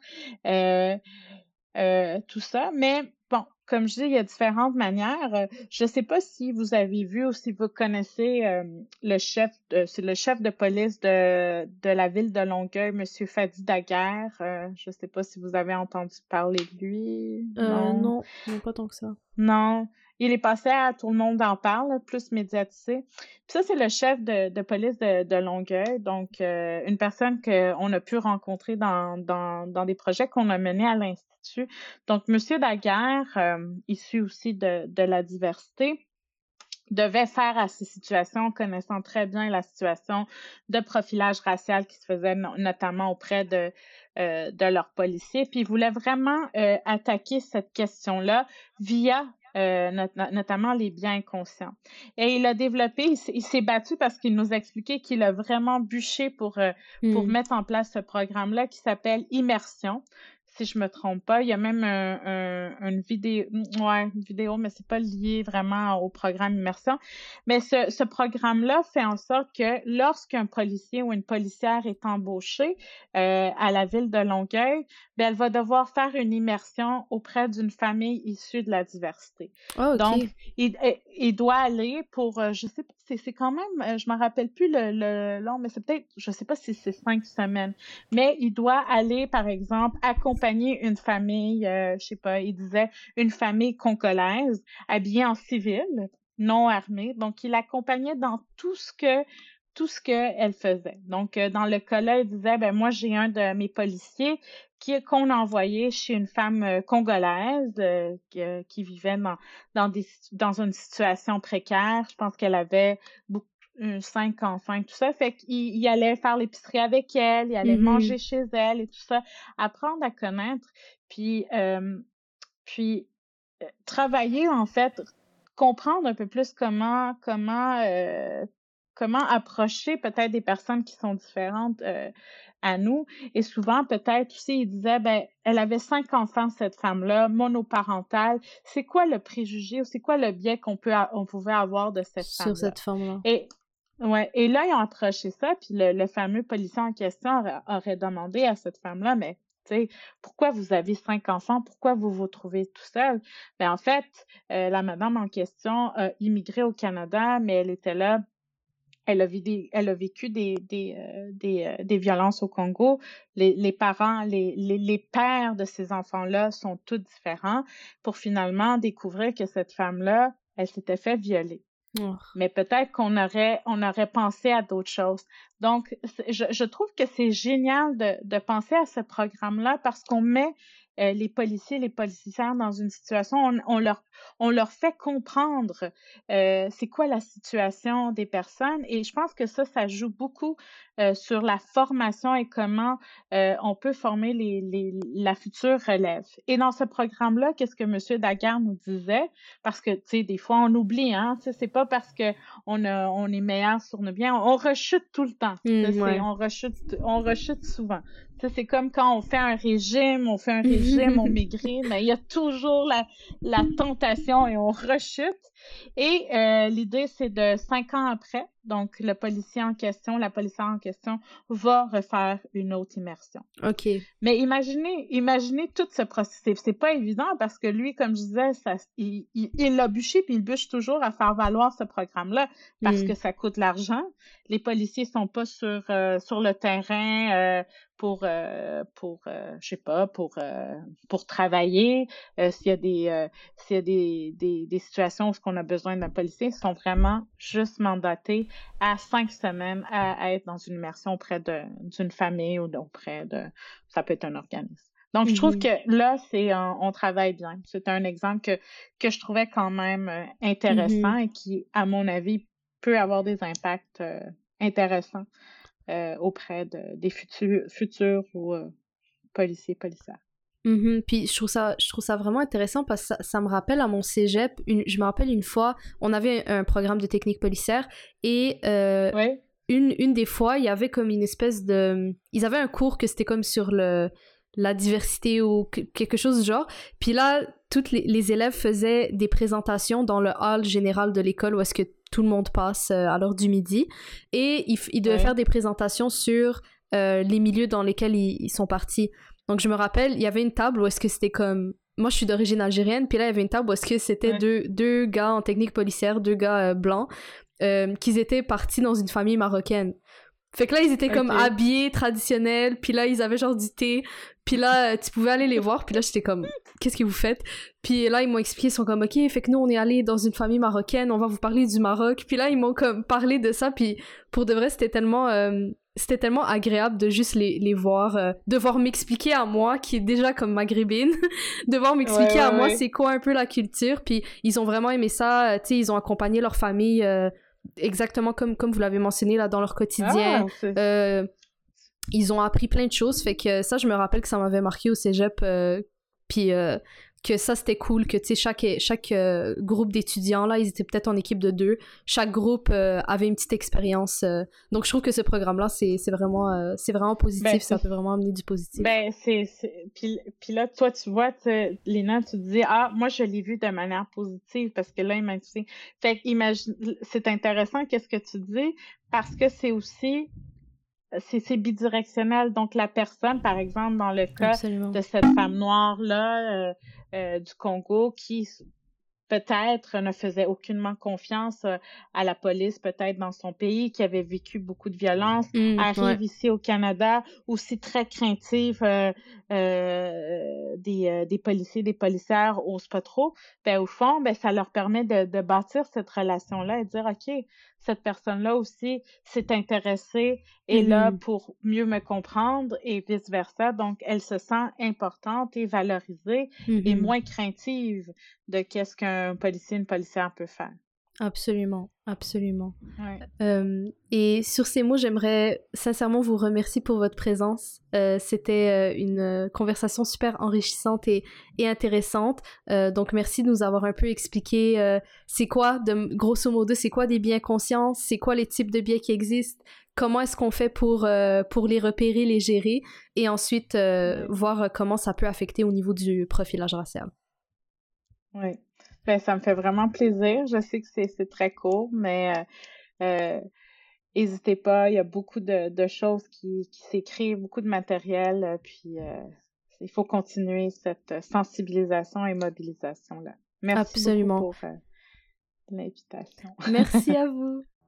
Tout ça, mais comme je dis, il y a différentes manières. Euh, je ne sais pas si vous avez vu ou si vous connaissez euh, le chef, c'est le chef de police de, de la ville de Longueuil, Monsieur Fadi Daguerre. Euh, je ne sais pas si vous avez entendu parler de lui. non. non, pas tant que ça. Non? Il est passé à tout le monde en parle, plus médiatisé. Puis ça, c'est le chef de, police de, Longueuil, donc une personne qu'on a pu rencontrer dans, dans, des projets qu'on a menés à l'Institut donc, Monsieur Daguerre, euh, issu aussi de, de la diversité, devait faire à ces situations, connaissant très bien la situation de profilage racial qui se faisait notamment auprès de, euh, de leurs policiers. Puis il voulait vraiment euh, attaquer cette question-là via euh, notamment les biens inconscients. Et il a développé, il s'est battu parce qu'il nous a expliqué qu'il a vraiment bûché pour, euh, pour mmh. mettre en place ce programme-là qui s'appelle Immersion si je me trompe pas. Il y a même un, une vidéo, ouais, une vidéo, mais c'est pas lié vraiment au programme immersion. Mais ce, ce programme-là fait en sorte que lorsqu'un policier ou une policière est embauché euh, à la ville de Longueuil, ben, elle va devoir faire une immersion auprès d'une famille issue de la diversité. Oh, Donc, il, il, doit aller pour, euh, je sais pas, c'est quand même, euh, je me rappelle plus le, le long, mais c'est peut-être, je sais pas si c'est cinq semaines, mais il doit aller, par exemple, accompagner une famille, euh, je sais pas, il disait une famille congolaise habillée en civil, non armée. Donc, il accompagnait dans tout ce que tout ce qu'elle faisait. Donc, euh, dans le cas-là, il disait, ben moi, j'ai un de mes policiers qu'on a envoyé chez une femme euh, congolaise qui, vivait dans dans des dans une situation précaire. Je pense qu'elle avait beaucoup cinq enfants, tout ça. Fait qu'il allait faire l'épicerie avec elle, il allait mm-hmm. manger chez elle et tout ça. Apprendre à connaître, puis, euh, puis euh, travailler, en fait, comprendre un peu plus comment, comment, euh, comment approcher peut-être des personnes qui sont différentes à nous. Et souvent, peut-être aussi, il disait, ben, elle avait cinq enfants, cette femme-là, monoparentale. C'est quoi le préjugé ou c'est quoi le biais qu'on peut, on pouvait avoir de cette femme-là? Sur cette femme-là. Et Ouais, et là, ils ont accroché ça, puis le, fameux policier en question aurait, demandé à cette femme-là, mais tu sais, pourquoi vous avez cinq enfants, pourquoi vous vous trouvez tout seul? Ben, en fait, euh, la madame en question a immigré au Canada, mais elle était là elle a, vécu, elle a vécu des, des, euh, des, euh, des, violences au Congo. Les, les parents, les, les, les, pères de ces enfants-là sont tous différents pour finalement découvrir que cette femme-là, elle s'était fait violer. Oh. Mais peut-être qu'on aurait, on aurait pensé à d'autres choses. Donc, je, je trouve que c'est génial de, de penser à ce programme-là parce qu'on met euh, les policiers, les policières dans une situation, on, on, leur, on leur fait comprendre euh, c'est quoi la situation des personnes et je pense que ça, ça joue beaucoup euh, sur la formation et comment on peut former les, les, la future relève. Et dans ce programme-là, qu'est-ce que M. Daguerre nous disait? Parce que, tu sais, des fois, on oublie, hein, c'est pas parce que on, a, on est meilleur sur nos biens, on rechute tout le temps. Mmh, On rechute, on rechute souvent. C'est comme quand on fait un régime, on fait un (laughs) régime, on maigrit, mais il y a toujours la, la tentation et on rechute. Et euh, l'idée, c'est de cinq ans après, donc le policier en question, la policière en question va refaire une autre immersion. OK. Mais imaginez, imaginez tout ce processus. C'est pas évident parce que lui, comme je disais, ça, il, il, l'a bûché puis il bûche toujours à faire valoir ce programme-là parce mm. que ça coûte l'argent. Les policiers sont pas sur, euh, sur le terrain euh, pour, euh, pour je sais pas, pour, pour travailler. s'il y a des, s'il y a des, des, des situations où on a besoin d'un policier, ils sont vraiment juste mandatés à cinq semaines à, être dans une immersion auprès d'une famille ou auprès de, ça peut être un organisme. Donc, je trouve mm-hmm. que là, c'est on travaille bien. C'est un exemple que, que je trouvais quand même euh, intéressant mm-hmm. et qui, à mon avis, peut avoir des impacts euh, intéressants euh, auprès de, des futurs, futurs ou policiers, policières. Mm-hmm. Puis je trouve ça, je trouve ça vraiment intéressant parce que ça, me rappelle à mon cégep, je me rappelle une fois, on avait un, programme de technique policière et euh, une, une des fois, il y avait comme une espèce de... Ils avaient un cours que c'était comme sur le la diversité ou quelque chose du genre. Puis là, toutes les, élèves faisaient des présentations dans le hall général de l'école où est-ce que tout le monde passe euh, à l'heure du midi. Et ils, devaient faire des présentations sur euh, les milieux dans lesquels ils sont partis. Donc, je me rappelle, il y avait une table où est-ce que c'était comme. Moi, je suis d'origine algérienne, puis là, il y avait une table où est-ce que c'était deux, deux gars en technique policière, deux gars euh, blancs, euh, qui étaient partis dans une famille marocaine. Fait que là, ils étaient comme habillés traditionnels, puis là, ils avaient genre du thé, puis là, tu pouvais aller les voir, puis là, j'étais comme, qu'est-ce que vous faites? Puis là, ils m'ont expliqué, ils sont comme, ok, fait que nous, on est allés dans une famille marocaine, on va vous parler du Maroc. Puis là, ils m'ont comme parlé de ça, puis pour de vrai, c'était tellement euh, c'était tellement agréable de juste les, les voir, euh, de voir m'expliquer à moi, qui est déjà comme maghrébine, (laughs) de voir m'expliquer à moi c'est quoi un peu la culture. Puis ils ont vraiment aimé ça, euh, tu sais, ils ont accompagné leur famille euh, exactement comme, comme vous l'avez mentionné là dans leur quotidien. Ah, ils ont appris plein de choses, fait que ça, je me rappelle que ça m'avait marqué au cégep. puis que ça c'était cool que tu sais chaque chaque euh, groupe d'étudiants là ils étaient peut-être en équipe de deux. Chaque groupe euh, avait une petite expérience euh. donc je trouve que ce programme là c'est vraiment c'est vraiment positif. Ben, ça peut vraiment amener du positif. Ben c'est puis, puis là toi tu vois Léna tu te dis ah moi je l'ai vu de manière positive parce que là il m'a dit fait imagine c'est intéressant qu'est-ce que tu dis parce que c'est aussi c'est bidirectionnel. Donc, la personne, par exemple, dans le cas de cette femme noire-là, euh, du Congo qui peut-être ne faisait aucunement confiance euh, à la police, peut-être dans son pays, qui avait vécu beaucoup de violence, mmh, arrive ici au Canada, aussi très craintive euh, euh, des, des policiers, des policières, osent pas trop. Ben, au fond, ben, ça leur permet de, de bâtir cette relation-là et de dire, OK, cette personne-là aussi s'est intéressée et là mmh pour mieux me comprendre et vice-versa. Donc, elle se sent importante et valorisée et mmh moins craintive de qu'est-ce qu'un policier, une policière peut faire. Absolument, absolument. et sur ces mots, j'aimerais sincèrement vous remercier pour votre présence. Euh, c'était euh, une conversation super enrichissante et, et intéressante. Euh, donc, merci de nous avoir un peu expliqué c'est quoi, de, grosso modo, c'est quoi des biens conscients, c'est quoi les types de biens qui existent, comment est-ce qu'on fait pour, pour les repérer, les gérer, et ensuite voir comment ça peut affecter au niveau du profilage racial. Oui. Ben, ça me fait vraiment plaisir. Je sais que c'est très court, mais euh, n'hésitez pas. Il y a beaucoup de, choses qui, qui s'écrivent, beaucoup de matériel. Euh, puis euh, il faut continuer cette sensibilisation et mobilisation-là. Merci Absolument. pour l'invitation. Merci à vous. (laughs)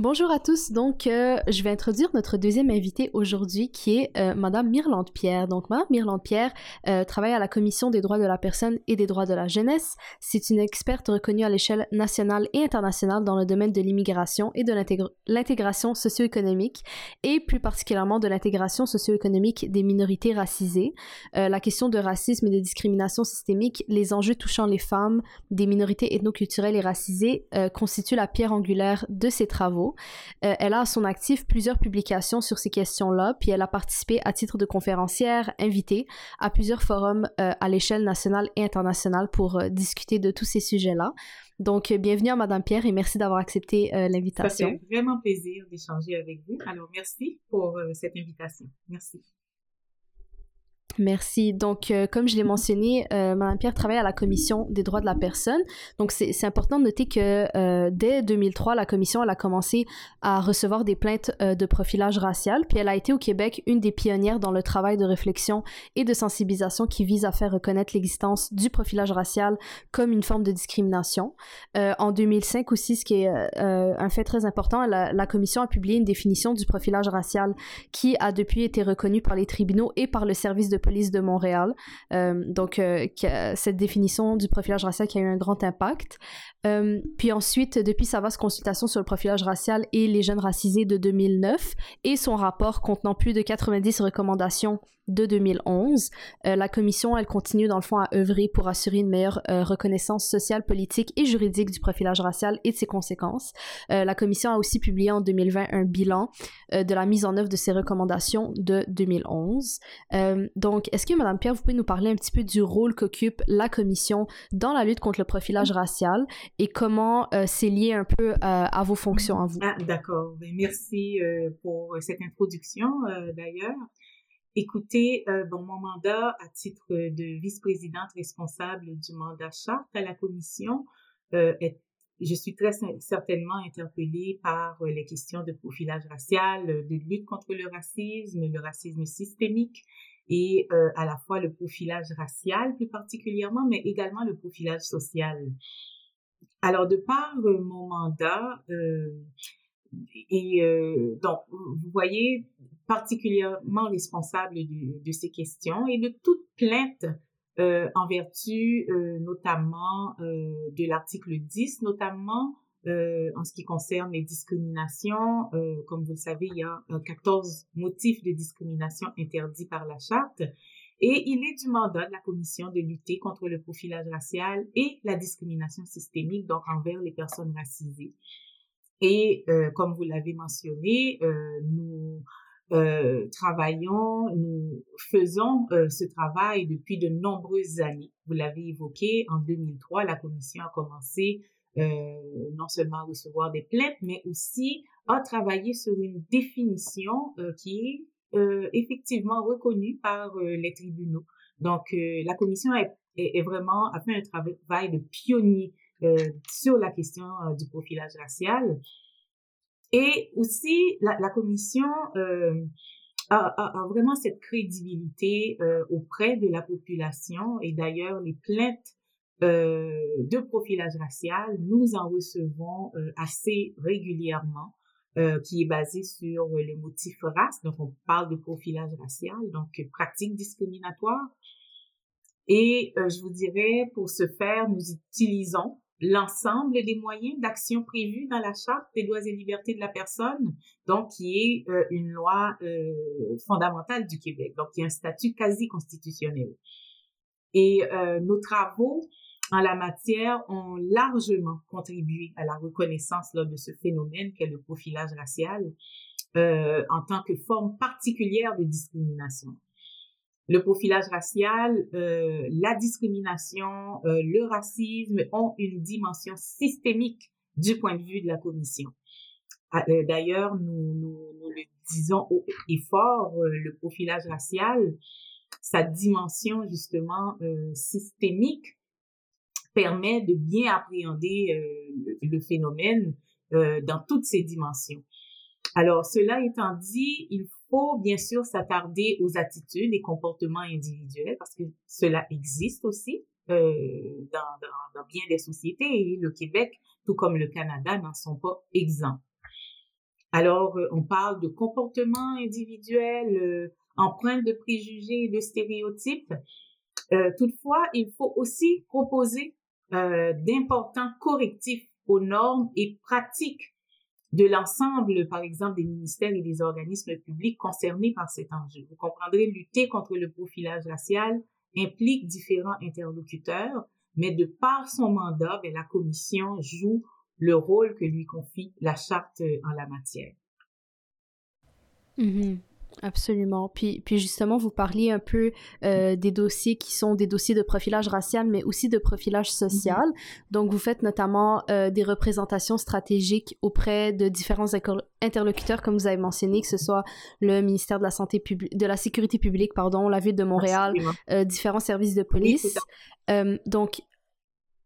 Bonjour à tous, donc euh, je vais introduire notre deuxième invitée aujourd'hui qui est euh, Madame Myrlande Pierre. Donc Madame Myrlande Pierre euh, travaille à la Commission des droits de la personne et des droits de la jeunesse. C'est une experte reconnue à l'échelle nationale et internationale dans le domaine de l'immigration et de l'intégration socio-économique et plus particulièrement de l'intégration socio-économique des minorités racisées. la question de racisme et de discrimination systémique, les enjeux touchant les femmes, des minorités ethnoculturelles et racisées constituent la pierre angulaire de ses travaux euh, elle a à son actif plusieurs publications sur ces questions-là, puis elle a participé à titre de conférencière invitée à plusieurs forums euh, à l'échelle nationale et internationale pour euh, discuter de tous ces sujets-là. Donc, bienvenue à Madame Pierre et merci d'avoir accepté l'invitation. Ça fait vraiment plaisir d'échanger avec vous. Alors, merci pour cette invitation. Merci. Merci. Donc, euh, comme je l'ai mentionné, euh, Madame Pierre travaille à la Commission des droits de la personne. Donc, c'est important de noter que euh, dès 2003, la Commission a commencé à recevoir des plaintes euh, de profilage racial. Puis, elle a été au Québec une des pionnières dans le travail de réflexion et de sensibilisation qui vise à faire reconnaître l'existence du profilage racial comme une forme de discrimination. en 2005 aussi, ce qui est un fait très important, la Commission a publié une définition du profilage racial qui a depuis été reconnue par les tribunaux et par le service de police de Montréal. Euh, donc, euh, cette définition du profilage racial qui a eu un grand impact. Euh, puis ensuite, depuis sa vaste consultation sur le profilage racial et les jeunes racisés de 2009 et son rapport contenant plus de 90 recommandations de 2011. Euh, la commission, elle continue dans le fond à œuvrer pour assurer une meilleure reconnaissance sociale, politique et juridique du profilage racial et de ses conséquences. La commission a aussi publié en 2020 un bilan de la mise en œuvre de ces recommandations de 2011. donc, est-ce que, Madame Pierre, vous pouvez nous parler un petit peu du rôle qu'occupe la commission dans la lutte contre le profilage racial et comment c'est lié un peu à vos fonctions à vous? Ah, d'accord. Ben, merci pour cette introduction, d'ailleurs. Écoutez, euh, bon, mon mandat à titre de vice-présidente responsable du mandat charte à la commission, euh, je suis très certainement interpellée par euh, les questions de profilage racial, de lutte contre le racisme, le racisme systémique et euh, à la fois le profilage racial plus particulièrement, mais également le profilage social. Alors, de par euh, mon mandat, euh, et donc, vous voyez, particulièrement responsable de, de, ces questions et de toute plainte euh, en vertu euh, notamment euh, de l'article 10, notamment euh, en ce qui concerne les discriminations. Euh, comme vous le savez, il y a 14 motifs de discrimination interdits par la charte. Et il est du mandat de la Commission de lutter contre le profilage racial et la discrimination systémique, donc envers les personnes racisées. Et euh, comme vous l'avez mentionné, nous euh, travaillons, nous faisons euh, ce travail depuis de nombreuses années. Vous l'avez évoqué, en 2003, la commission a commencé euh, non seulement recevoir des plaintes, mais aussi à travailler sur une définition euh, qui est euh, effectivement reconnue par les tribunaux. Donc, la commission est, est, vraiment a fait un travail de pionnier sur la question du profilage racial. Et aussi, la, la commission euh, a, a, a, vraiment cette crédibilité euh, auprès de la population. Et d'ailleurs, les plaintes euh, de profilage racial, nous en recevons euh, assez régulièrement, euh, qui est basé sur le motif race. Donc, on parle de profilage racial, donc pratique discriminatoire. Et je vous dirais, pour ce faire, nous utilisons l'ensemble des moyens d'action prévus dans la Charte des droits et libertés de la personne, donc qui est euh, une loi euh, fondamentale du Québec, donc qui a un statut quasi constitutionnel. Et euh, nos travaux en la matière ont largement contribué à la reconnaissance là, de ce phénomène qu'est le profilage racial en tant que forme particulière de discrimination le profilage racial, euh, la discrimination, euh, le racisme ont une dimension systémique du point de vue de la commission. Ah, euh, d'ailleurs, nous, nous, nous, le disons haut et fort, euh, le profilage racial, sa dimension justement systémique permet de bien appréhender le, le, phénomène dans toutes ses dimensions. Alors, cela étant dit, il faut bien sûr s'attarder aux attitudes et comportements individuels parce que cela existe aussi euh, dans, dans, dans, bien des sociétés et le Québec, tout comme le Canada, n'en sont pas exempts. Alors, euh, on parle de comportements individuels, euh, empreintes de préjugés et de stéréotypes. Euh, toutefois, il faut aussi proposer euh, d'importants correctifs aux normes et pratiques de l'ensemble, par exemple, des ministères et des organismes publics concernés par cet enjeu. Vous comprendrez, lutter contre le profilage racial implique différents interlocuteurs, mais de par son mandat, bien, la commission joue le rôle que lui confie la charte en la matière. Mm -hmm. Absolument. Puis, puis justement, vous parliez un peu euh, des dossiers qui sont des dossiers de profilage racial, mais aussi de profilage social. Mm-hmm. Donc, vous faites notamment euh, des représentations stratégiques auprès de différents interlocuteurs, comme vous avez mentionné, que ce soit le ministère de la Santé publique, de la Sécurité publique, pardon, la Ville de Montréal, euh, différents services de police. donc,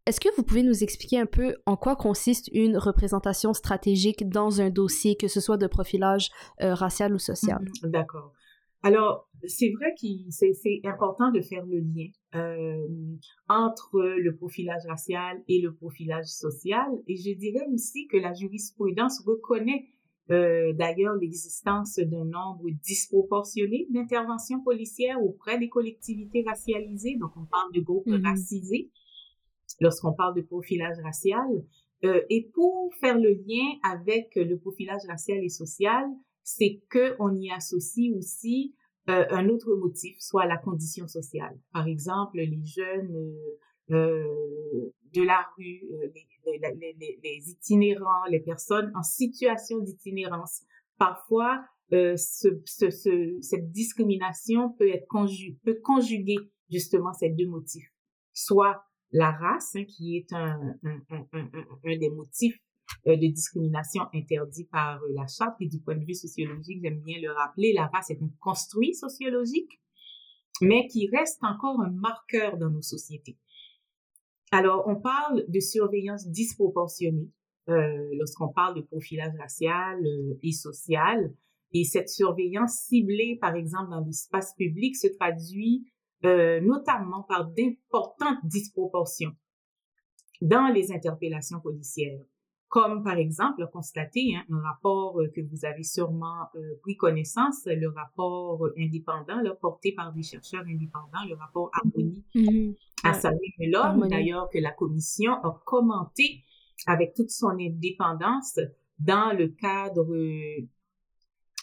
est-ce que vous pouvez nous expliquer un peu en quoi consiste une représentation stratégique dans un dossier, que ce soit de profilage euh, racial ou social? Mm-hmm. D'accord. Alors, c'est vrai que c'est important de faire le lien euh, entre le profilage racial et le profilage social. Et je dirais aussi que la jurisprudence reconnaît euh, d'ailleurs l'existence d'un nombre disproportionné d'interventions policières auprès des collectivités racialisées. Donc, on parle de groupes mm-hmm. racisés lorsqu'on parle de profilage racial. Euh, et pour faire le lien avec le profilage racial et social, c'est que on y associe aussi euh, un autre motif, soit la condition sociale. Par exemple, les jeunes euh, euh de la rue, euh, les, les, les, les, itinérants, les personnes en situation d'itinérance. Parfois, euh, ce, ce, ce, cette discrimination peut être conju peut conjuguer justement ces deux motifs, soit la race, hein, qui est un, un, un, un, des motifs euh, de discrimination interdit par euh, la charte. Et du point de vue sociologique, j'aime bien le rappeler, la race est un construit sociologique, mais qui reste encore un marqueur dans nos sociétés. Alors, on parle de surveillance disproportionnée euh, lorsqu'on parle de profilage racial euh, et social. Et cette surveillance ciblée, par exemple, dans l'espace public, se traduit euh, notamment par d'importantes disproportions dans les interpellations policières, comme par exemple constaté hein, un rapport euh, que vous avez sûrement euh, pris connaissance, le rapport indépendant là, porté par des chercheurs indépendants, le rapport Harmonie. Mm-hmm. à Samuel d'ailleurs que la commission a commenté avec toute son indépendance dans le cadre euh,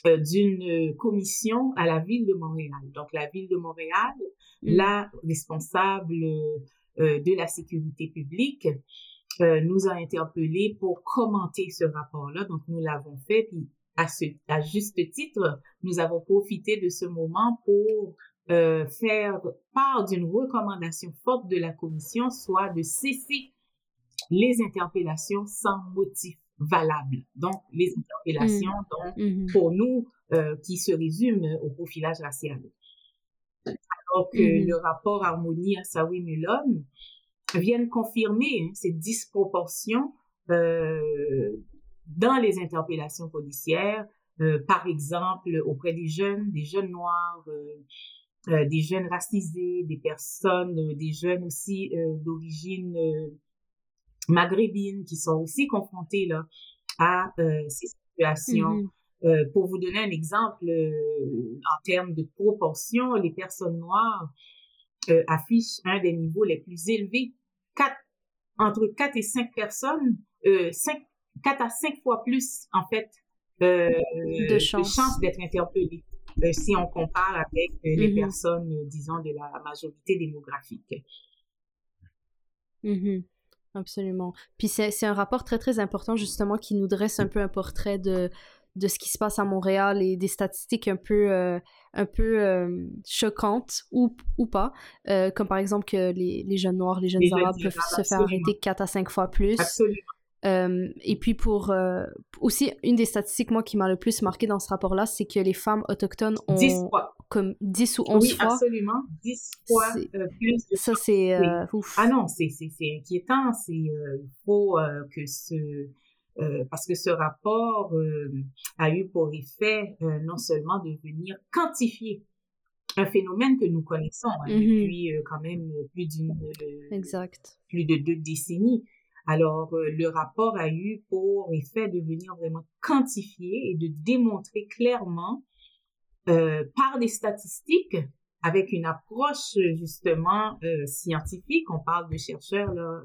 d'une commission à la ville de Montréal. Donc la ville de Montréal, mm. la responsable euh, de la sécurité publique, euh, nous a interpellés pour commenter ce rapport-là. Donc nous l'avons fait, puis à, ce, à juste titre, nous avons profité de ce moment pour faire part d'une recommandation forte de la commission, soit de cesser les interpellations sans motif valables. Donc, les interpellations, mm. donc, mm-hmm. pour nous, euh, qui se résument au profilage racial. Alors que mm-hmm. le rapport Harmonie à Sawi Mulon viennent confirmer hein, ces disproportions euh, dans les interpellations policières, euh, par exemple auprès des jeunes, des jeunes noirs, euh, euh des jeunes racisés, des personnes, euh, des jeunes aussi d'origine maghrébines qui sont aussi confrontées là, à euh, ces situations. Mm-hmm. Euh, pour vous donner un exemple, euh, en termes de proportion, les personnes noires euh, affichent un des niveaux les plus élevés, quatre, entre 4 et 5 personnes, 5, 4 à 5 fois plus, en fait, de chances d'être interpellées. si on compare avec les mm-hmm. personnes, disons, de la majorité démographique. Mm Absolument. Puis c'est un rapport très, très important, justement, qui nous dresse un peu un portrait de, de ce qui se passe à Montréal et des statistiques un peu, euh, un peu euh, choquantes ou, ou pas, euh, comme par exemple que les, les jeunes noirs, les jeunes arabes peuvent se faire arrêter 4 à 5 fois plus. Absolument. Et puis pour aussi une des statistiques moi qui m'a le plus marqué dans ce rapport-là, c'est que les femmes autochtones ont 10 fois. Comme 10 ou 11 oui, fois. absolument, 10 fois euh, plus. De ça c'est Ah non, c'est inquiétant, c'est il faut que ce parce que ce rapport a eu pour effet non seulement de venir quantifier un phénomène que nous connaissons hein, mm-hmm. depuis quand même plus d'une exact plus de deux décennies alors, euh, le rapport a eu pour effet de venir vraiment quantifier et de démontrer clairement euh, par des statistiques, avec une approche justement euh, scientifique, on parle de chercheurs là,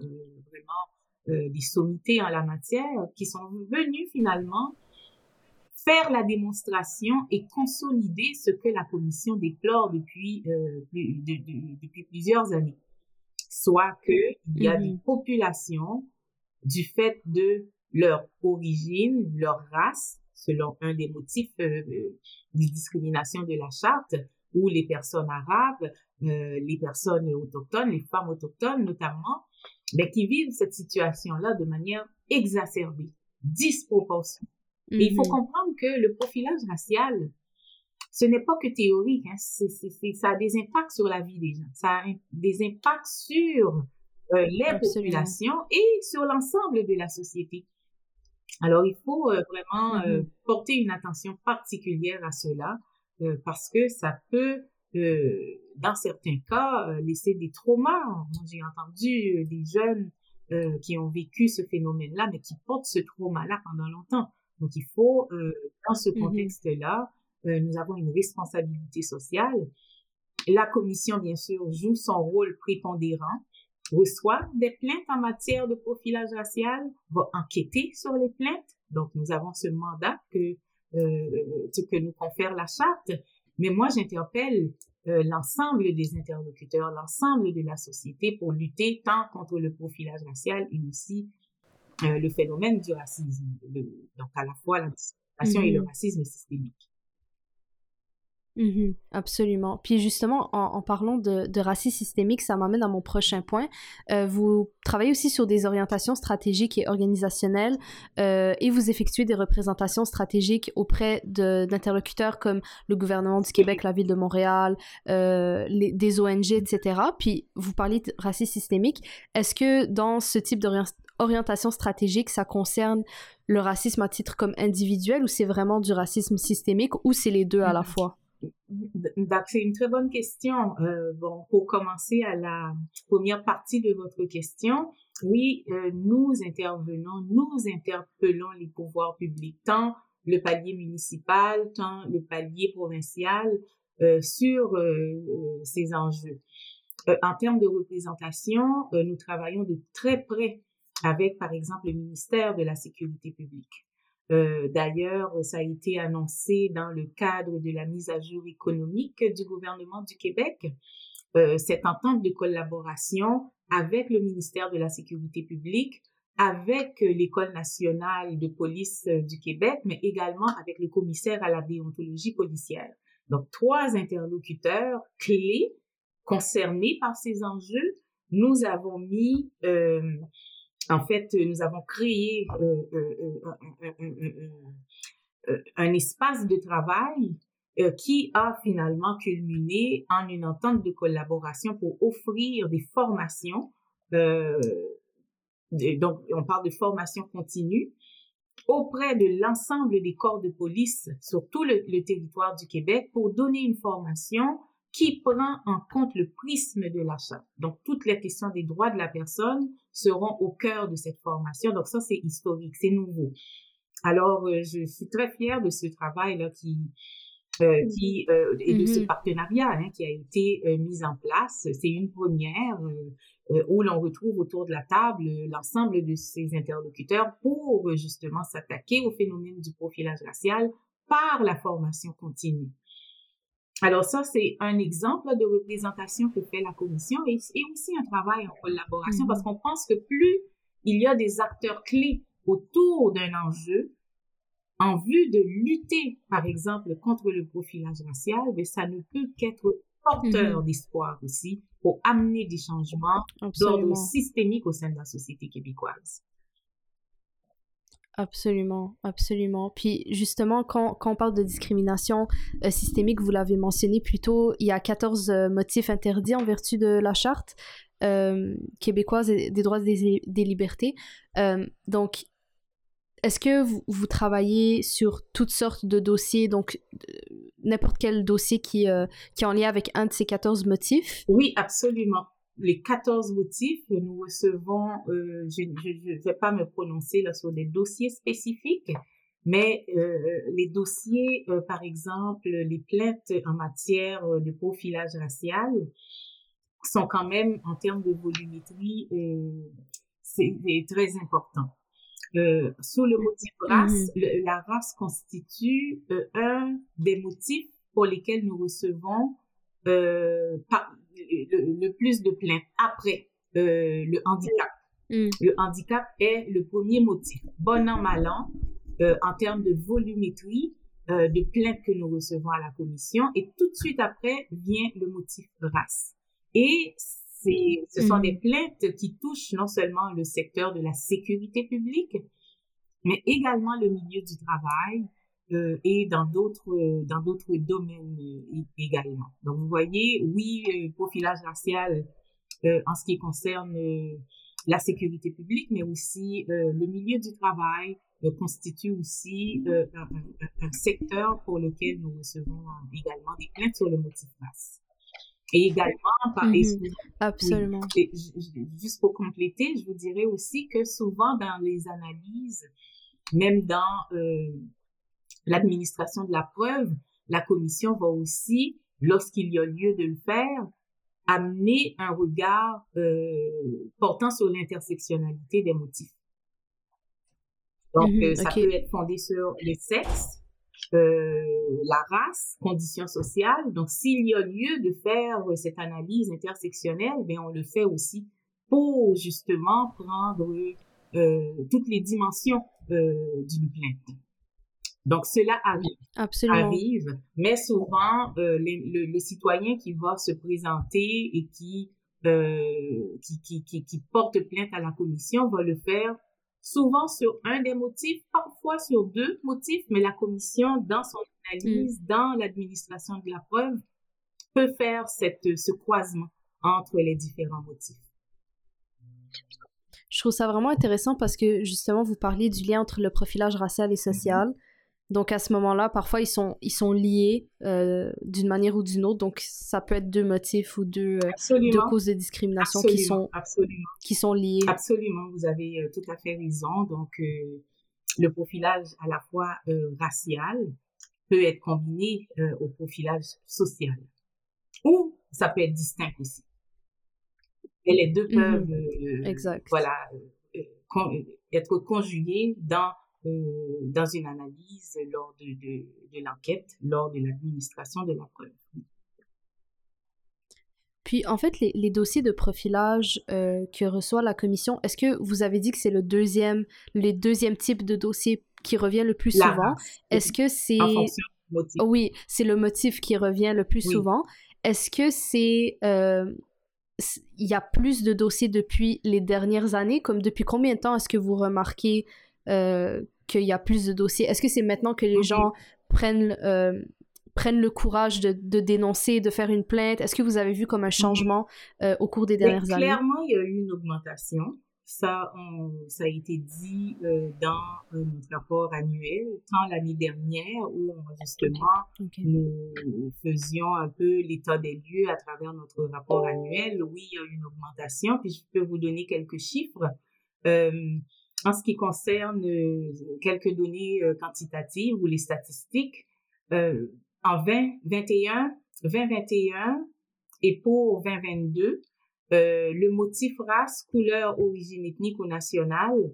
vraiment des sommités en la matière, qui sont venus finalement faire la démonstration et consolider ce que la commission déplore depuis, depuis plusieurs années soit qu'il y a des mm-hmm. populations du fait de leur origine, leur race, selon un des motifs euh, de discrimination de la charte, où les personnes arabes, euh, les personnes autochtones, les femmes autochtones notamment, ben, qui vivent cette situation-là de manière exacerbée, disproportionnée. Et il faut Mhm. comprendre que le profilage racial, ce n'est pas que théorique, hein, ça a des impacts sur la vie des gens, ça a des impacts sur euh, les Absolument. populations et sur l'ensemble de la société. Alors, il faut euh, vraiment euh, Mhm. porter une attention particulière à cela euh, parce que ça peut, euh, dans certains cas, euh, laisser des traumas. J'ai entendu euh, des jeunes euh, qui ont vécu ce phénomène-là, mais qui portent ce trauma-là pendant longtemps. Donc, il faut, euh, dans ce Mhm. contexte-là, euh, nous avons une responsabilité sociale. La commission, bien sûr, joue son rôle prépondérant, reçoit des plaintes en matière de profilage racial, va enquêter sur les plaintes. Donc, nous avons ce mandat que, euh, ce que nous confère la charte. Mais moi, j'interpelle euh, l'ensemble des interlocuteurs, l'ensemble de la société pour lutter tant contre le profilage racial et aussi euh, le phénomène du racisme. Le- donc, à la fois la discrimination et le Mhm. racisme systémique. Mhm, absolument. Puis justement, en, en parlant de, de racisme systémique, ça m'amène à mon prochain point. Euh, vous travaillez aussi sur des orientations stratégiques et organisationnelles euh, et vous effectuez des représentations stratégiques auprès d'interlocuteurs comme le gouvernement du Québec, la ville de Montréal, euh, les- des ONG, etc. Puis vous parlez de racisme systémique. Est-ce que dans ce type d'orientation stratégique, ça concerne le racisme à titre comme individuel ou c'est vraiment du racisme systémique ou c'est les deux à la Mhm. fois? C'est une très bonne question. Euh, bon, pour commencer à la première partie de votre question, oui, euh, nous intervenons, nous interpellons les pouvoirs publics, tant le palier municipal, tant le palier provincial, euh, sur euh, euh, ces enjeux. Euh, en termes de représentation, nous travaillons de très près avec, par exemple, le ministère de la Sécurité publique. Euh, D'ailleurs, ça a été annoncé dans le cadre de la mise à jour économique du gouvernement du Québec. Euh, cette entente de collaboration avec le ministère de la Sécurité publique, avec l'École nationale de police euh, du Québec, mais également avec le commissaire à la déontologie policière. Donc, trois interlocuteurs clés concernés par ces enjeux. Nous avons mis euh, en fait, nous avons créé euh, euh, un, espace de travail euh, qui a finalement culminé en une entente de collaboration pour offrir des formations. Euh, donc, on parle de formation continue auprès de l'ensemble des corps de police sur tout le, le territoire du Québec pour donner une formation qui prend en compte le prisme de l'achat. Donc, toutes les questions des droits de la personne seront au cœur de cette formation. Donc, ça, c'est historique, c'est nouveau. Alors, euh, je suis très fière de ce travail-là qui, euh, qui euh, et de ce partenariat hein, qui a été euh, mis en place. C'est une première où l'on retrouve autour de la table l'ensemble de ces interlocuteurs pour justement s'attaquer au phénomène du profilage racial par la formation continue. Alors ça, c'est un exemple de représentation que fait la commission et, et aussi un travail en collaboration mmh. parce qu'on pense que plus il y a des acteurs clés autour d'un enjeu en vue de lutter, par exemple, contre le profilage racial, mais ça ne peut qu'être porteur mmh. d'espoir aussi pour amener des changements d'ordre systémique au sein de la société québécoise. Absolument, absolument. Puis justement, quand, quand on parle de discrimination euh, systémique, vous l'avez mentionné plus tôt, il y a 14 euh, motifs interdits en vertu de la charte euh, québécoise des droits des, des libertés. donc, est-ce que vous, vous, travaillez sur toutes sortes de dossiers, donc n'importe quel dossier qui, qui est en lien avec un de ces 14 motifs? Oui, absolument les 14 motifs, nous recevons, euh, je ne vais pas me prononcer là sur des dossiers spécifiques, mais euh, les dossiers, euh, par exemple, les plaintes en matière de profilage racial sont quand même, en termes de volumétrie, c'est très important. sous le motif race, mmh. le, la race constitue un des motifs pour lesquels nous recevons par, le, le, plus de plaintes après euh, le handicap. Mm. Le handicap est le premier motif. Bon an, mal an, euh, en termes de volumétrie euh, de plaintes que nous recevons à la commission. Et tout de suite après vient le motif race. Et ce sont des plaintes qui touchent non seulement le secteur de la sécurité publique, mais également le milieu du travail, euh, et dans d'autres euh, dans d'autres domaines euh, également. Donc vous voyez, oui, profilage racial en ce qui concerne la sécurité publique, mais aussi le milieu du travail constitue aussi un, un, un, secteur pour lequel nous recevons également des plaintes sur le motif race. Et également, par mmh, Absolument. Et juste pour compléter, je vous dirais aussi que souvent dans les analyses, même dans l'administration de la preuve, la commission va aussi, lorsqu'il y a lieu de le faire, amener un regard euh, portant sur l'intersectionnalité des motifs. Donc, euh, ça peut être fondé sur le sexe, euh, la race, conditions sociales. Donc, s'il y a lieu de faire cette analyse intersectionnelle, ben on le fait aussi pour justement prendre euh, toutes les dimensions euh, d'une plainte. Donc cela arrive, Absolument. arrive, mais souvent euh, le, le, citoyen qui va se présenter et qui, euh, qui, qui, qui, qui porte plainte à la commission va le faire souvent sur un des motifs, parfois sur deux motifs, mais la commission, dans son analyse, mm. dans l'administration de la preuve, peut faire cette, ce croisement entre les différents motifs. Je trouve ça vraiment intéressant parce que justement, vous parliez du lien entre le profilage racial et social. Donc à ce moment-là, parfois ils sont, ils sont liés euh, d'une manière ou d'une autre. Donc ça peut être deux motifs ou deux, euh, deux causes de discrimination absolument, qui sont, absolument. qui sont liées. Absolument, vous avez euh, tout à fait raison. Donc euh, le profilage à la fois racial peut être combiné au profilage social. Ou ça peut être distinct aussi. Et les deux peuvent mm -hmm. exact. voilà, con être conjugués dans dans une analyse lors de, de, de l'enquête, lors de l'administration de la preuve. Puis, en fait, les, les dossiers de profilage euh, que reçoit la commission, est-ce que vous avez dit que c'est le deuxième, le deuxième type de dossier qui revient le plus La souvent? Est-ce que c'est... Oui, c'est le motif qui revient le plus Oui. souvent. Est-ce que c'est... euh, il y a plus de dossiers depuis les dernières années? Comme depuis combien de temps est-ce que vous remarquez euh, qu'il y a plus de dossiers? Est-ce que c'est maintenant que les Mhm. gens prennent, euh, prennent le courage de, de dénoncer, de faire une plainte? Est-ce que vous avez vu comme un changement euh, au cours des Mais dernières années? clairement, il y a eu une augmentation. Ça, on, ça a été dit dans notre rapport annuel, tant l'année dernière où on, justement nous faisions un peu l'état des lieux à travers notre rapport annuel. Oui, il y a eu une augmentation. Puis je peux vous donner quelques chiffres. Euh, en ce qui concerne euh, quelques données euh, quantitatives ou les statistiques, euh, en 2021, 2021 et pour 2022, euh, le motif race, couleur, origine ethnique ou nationale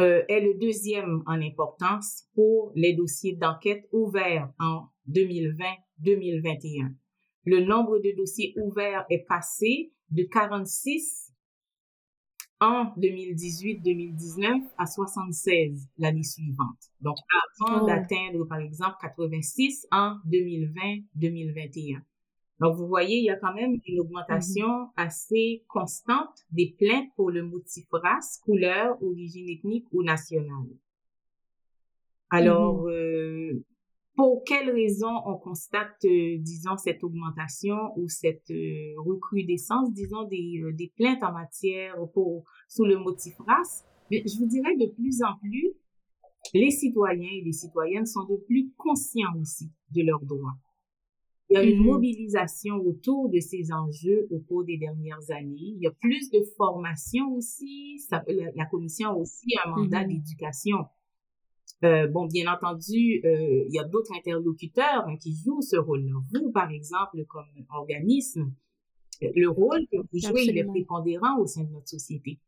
euh, est le deuxième en importance pour les dossiers d'enquête ouverts en 2020-2021. Le nombre de dossiers ouverts est passé de 46 en 2018-2019 à 76 l'année suivante. Donc, avant Oh. d'atteindre, par exemple, 86 en 2020-2021. Donc, vous voyez, il y a quand même une augmentation assez constante des plaintes pour le motif race, couleur, origine ethnique ou nationale. Alors, euh, pour quelles raisons on constate, euh, disons, cette augmentation ou cette euh, recrudescence, disons, des, euh, des plaintes en matière pour, sous le motif race? Mais je vous dirais de plus en plus, les citoyens et les citoyennes sont de plus conscients aussi de leurs droits. Il y a une Mhm. mobilisation autour de ces enjeux au cours des dernières années. Il y a plus de formation aussi. Ça, la, la commission a aussi un mandat Mhm. d'éducation. Euh, bon, bien entendu, euh, il y a d'autres interlocuteurs hein, qui jouent ce rôle-là. Vous, par exemple, comme organisme, euh, le rôle que vous jouez, il est prépondérant au sein de notre société.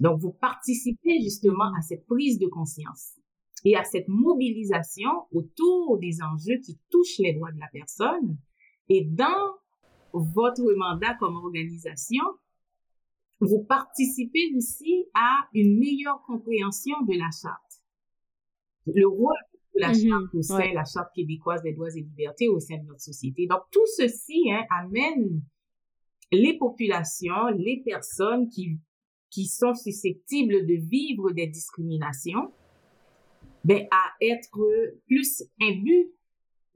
Donc, vous participez justement à cette prise de conscience et à cette mobilisation autour des enjeux qui touchent les droits de la personne. Et dans votre mandat comme organisation, vous participez aussi à une meilleure compréhension de la charte. Le rôle de la Mhm, charte au sein, ouais. la charte québécoise des droits et libertés au sein de notre société. Donc, tout ceci hein, amène les populations, les personnes qui, qui sont susceptibles de vivre des discriminations, ben, à être plus imbus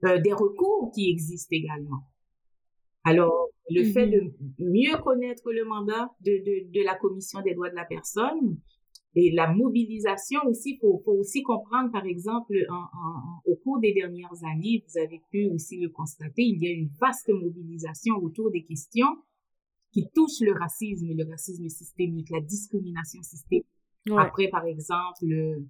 euh, des recours qui existent également. Alors, le fait de mieux connaître le mandat de, de, de la Commission des droits de la personne et la mobilisation aussi, faut, faut aussi comprendre, par exemple, en, en- au cours des dernières années, vous avez pu aussi le constater, il y a une vaste mobilisation autour des questions qui touchent le racisme, le racisme systémique, la discrimination systémique. Ouais. Après, par exemple, le,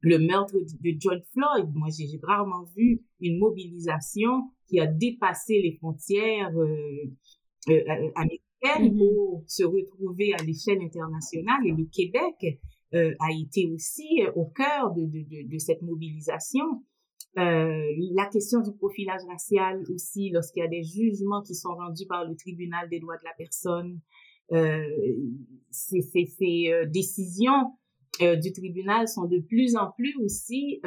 le meurtre de John Floyd, moi, j'ai rarement vu une mobilisation qui a dépassé les frontières euh, euh, Mhm. pour se retrouver à l'échelle internationale. Et le Québec euh, a été aussi euh, au cœur de, de, de, de cette mobilisation. Euh, la question du profilage racial aussi, lorsqu'il y a des jugements qui sont rendus par le tribunal des droits de la personne, euh, ces, ces, ces euh, décisions euh, du tribunal sont de plus en plus aussi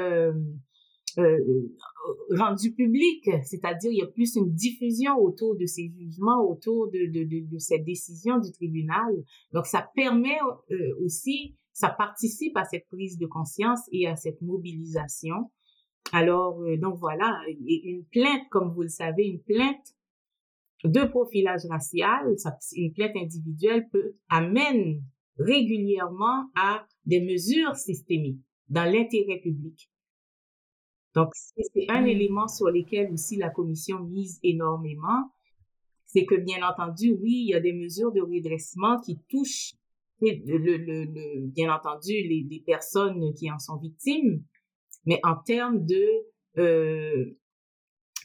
euh, euh, rendues publiques, c'est-à-dire il y a plus une diffusion autour de ces jugements, autour de, de, de, cette décision du tribunal. Donc ça permet euh, aussi, ça participe à cette prise de conscience et à cette mobilisation. Alors, donc voilà, une plainte, comme vous le savez, une plainte de profilage racial, une plainte individuelle peut amène régulièrement à des mesures systémiques dans l'intérêt public. Donc, c'est un Mm. élément sur lequel aussi la commission mise énormément. C'est que, bien entendu, oui, il y a des mesures de redressement qui touchent, le, le, le, le- bien entendu, les, les personnes qui en sont victimes, mais en termes de, euh,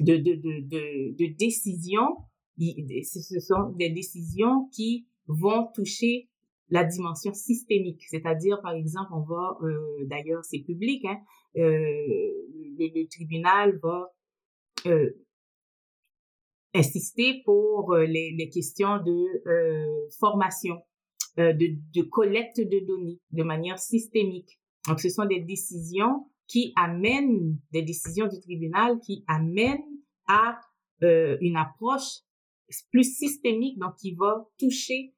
de, de, de, décisions, ce sont des décisions qui vont toucher la dimension systémique, c'est-à-dire, par exemple, on va, euh, d'ailleurs, c'est public, hein, euh, le, le tribunal va euh, insister pour euh, les, les questions de euh, formation, euh, de, de collecte de données de manière systémique. Donc, ce sont des décisions qui amènent, des décisions du tribunal qui amènent à une approche plus systémique, donc qui va toucher,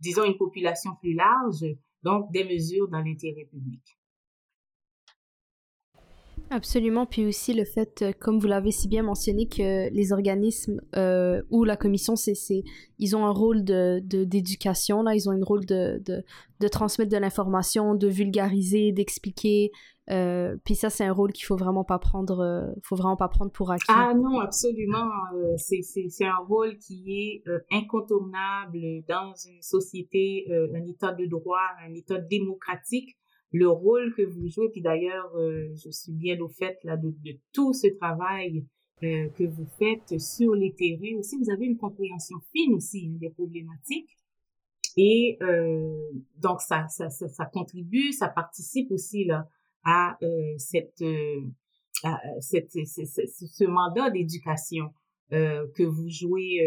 disons, une population plus large, donc des mesures dans l'intérêt public. Absolument, puis aussi le fait, euh, comme vous l'avez si bien mentionné, que les organismes euh, ou la commission, c'est, ils ont un rôle de, d'éducation, là, ils ont un rôle de, de, de transmettre de l'information, de vulgariser, d'expliquer, euh, puis ça, c'est un rôle qu'il faut vraiment pas prendre, euh, faut vraiment pas prendre pour acquis. Ah non, absolument. euh, c'est, c'est, un rôle qui est incontournable dans une société, un état de droit, un état démocratique. Le rôle que vous jouez, puis d'ailleurs, euh, je suis bien au fait là de, de tout ce travail euh, que vous faites sur les terrains. Aussi, vous avez une compréhension fine aussi hein, des problématiques. Et euh, donc, ça, ça, ça, ça contribue, ça participe aussi là, à euh, cette... euh, à, cette, ce, ce- ce- mandat d'éducation euh, que vous jouez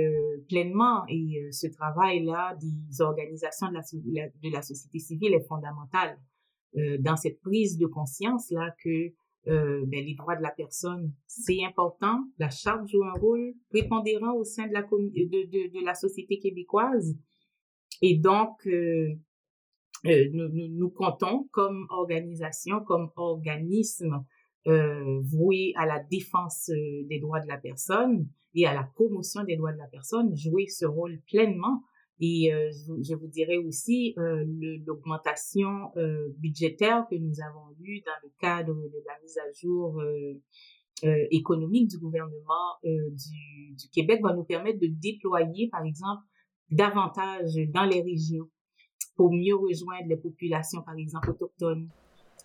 pleinement et ce travail-là des organisations de la- de la société civile est fondamental euh, dans cette prise de conscience-là que euh, ben, les droits de la personne, c'est important. La charte joue un rôle prépondérant au sein de la, la société québécoise. Et donc, euh, euh, nous, nous, nous comptons comme organisation, comme organisme euh, voué à la défense euh, des droits de la personne et à la promotion des droits de la personne, jouer ce rôle pleinement. Et euh, je, vous- je vous dirais aussi euh, l'augmentation euh, budgétaire que nous avons eue dans le cadre de la mise à jour économique du gouvernement du, du Québec va nous permettre de déployer, par exemple, davantage dans les régions pour mieux rejoindre les populations, par exemple, autochtones.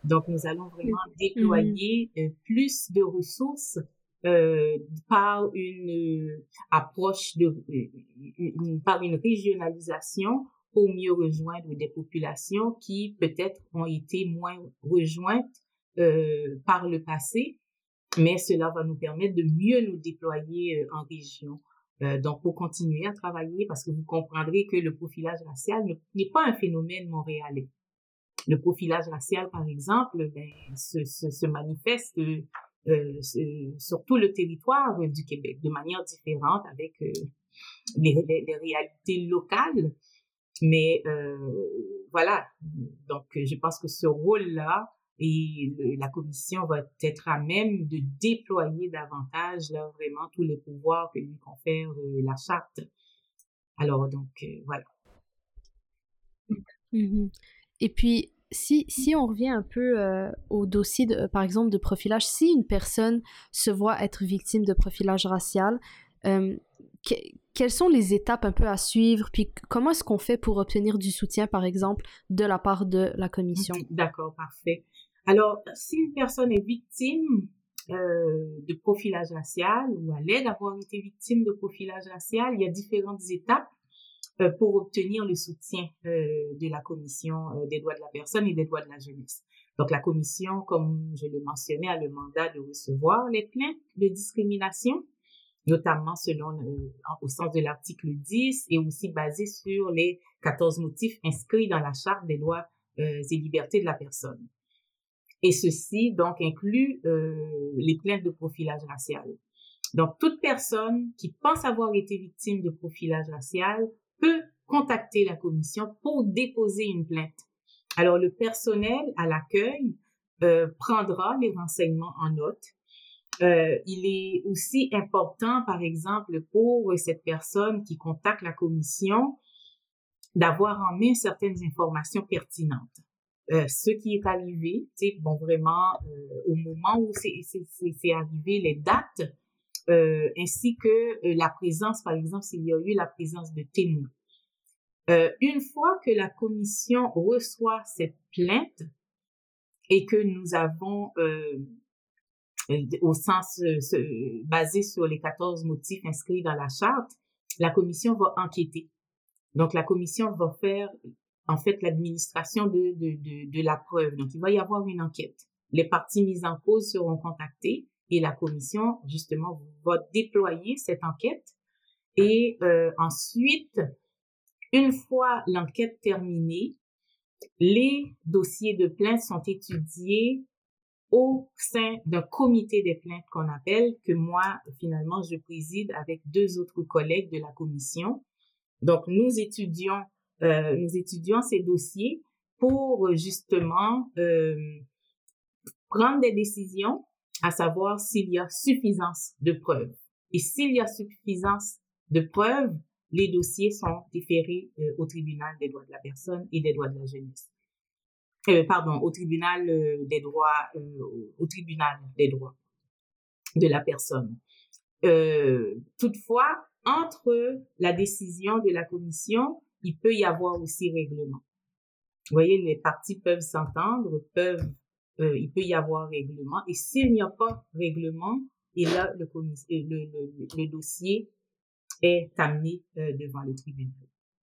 Donc, nous allons vraiment déployer euh, plus de ressources euh, par une euh, approche de, euh, par une régionalisation pour mieux rejoindre des populations qui peut-être ont été moins rejointes euh, par le passé, mais cela va nous permettre de mieux nous déployer euh, en région. Donc, pour continuer à travailler, parce que vous comprendrez que le profilage racial ne- n'est pas un phénomène montréalais. Le profilage racial, par exemple, ben, se, se, se manifeste euh, sur tout le territoire du Québec de manière différente avec euh, les, réalités locales. Mais euh, voilà, donc je pense que ce rôle-là et la commission va être à même de déployer davantage là vraiment tous les pouvoirs que lui confère euh, la charte. Alors donc euh, voilà. Mm-hmm. Et puis si, si on revient un peu euh, au dossier, de, par exemple, de profilage, si une personne se voit être victime de profilage racial, euh, quelles sont les étapes un peu à suivre, puis comment est-ce qu'on fait pour obtenir du soutien, par exemple, de la part de la commission? D'accord, parfait. Alors, si une personne est victime euh, de profilage racial ou l'aide d'avoir été victime de profilage racial, il y a différentes étapes euh, pour obtenir le soutien euh, de la Commission euh, des droits de la personne et des droits de la jeunesse. Donc la Commission, comme je le mentionnais, a le mandat de recevoir les plaintes de discrimination, notamment selon au sens de l'article 10 et aussi basé sur les 14 motifs inscrits dans la Charte des droits et libertés de la personne. Et ceci donc inclut les plaintes de profilage racial. Donc toute personne qui pense avoir été victime de profilage racial peut contacter la commission pour déposer une plainte. Alors, le personnel à l'accueil euh, prendra les renseignements en note. Euh, il est aussi important, par exemple, pour cette personne qui contacte la commission, d'avoir en main certaines informations pertinentes. Euh, ce qui est arrivé, bon vraiment euh, au moment où c'est arrivé, les dates, euh, ainsi que euh, la présence, par exemple, s'il y a eu la présence de témoins. Euh, une fois que la commission reçoit cette plainte et que nous avons, euh, au sens basé sur les 14 motifs inscrits dans la charte, la commission va enquêter. Donc la commission va faire en fait l'administration de, de, de, de la preuve. Donc il va y avoir une enquête. Les parties mises en cause seront contactées et la commission, justement, va déployer cette enquête. Et euh, ensuite, une fois l'enquête terminée, les dossiers de plainte sont étudiés au sein d'un comité des plaintes qu'on appelle, que moi, finalement, je préside avec deux autres collègues de la commission. Donc, nous étudions, euh, nous étudions ces dossiers pour justement euh, prendre des décisions à savoir s'il y a suffisance de preuves. Et s'il y a suffisance de preuves, les dossiers sont déférés euh, au tribunal des droits de la personne et des droits de la jeunesse. Euh, pardon, au tribunal euh, des droits, euh, au tribunal des droits de la personne. toutefois, entre la décision de la commission, il peut y avoir aussi règlement. Vous voyez, les parties peuvent s'entendre, peuvent euh, il peut y avoir règlement. Et s'il n'y a pas règlement, et là, le, le, le, dossier est amené euh, devant le tribunal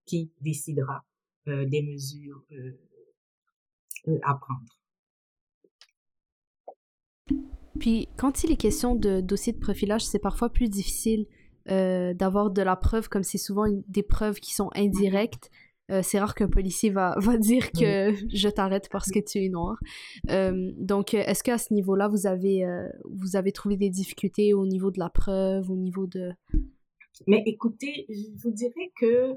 qui décidera euh, des mesures à prendre. Puis, quand il est question de dossier de profilage, c'est parfois plus difficile d'avoir de la preuve, comme c'est souvent des preuves qui sont indirectes. Euh, c'est rare qu'un policier va, (laughs) va dire que je t'arrête parce que tu es noir. Euh, donc, est-ce qu'à ce, niveau-là, vous avez, euh, vous avez trouvé des difficultés au niveau de la preuve, au niveau de... Mais écoutez, je vous dirais que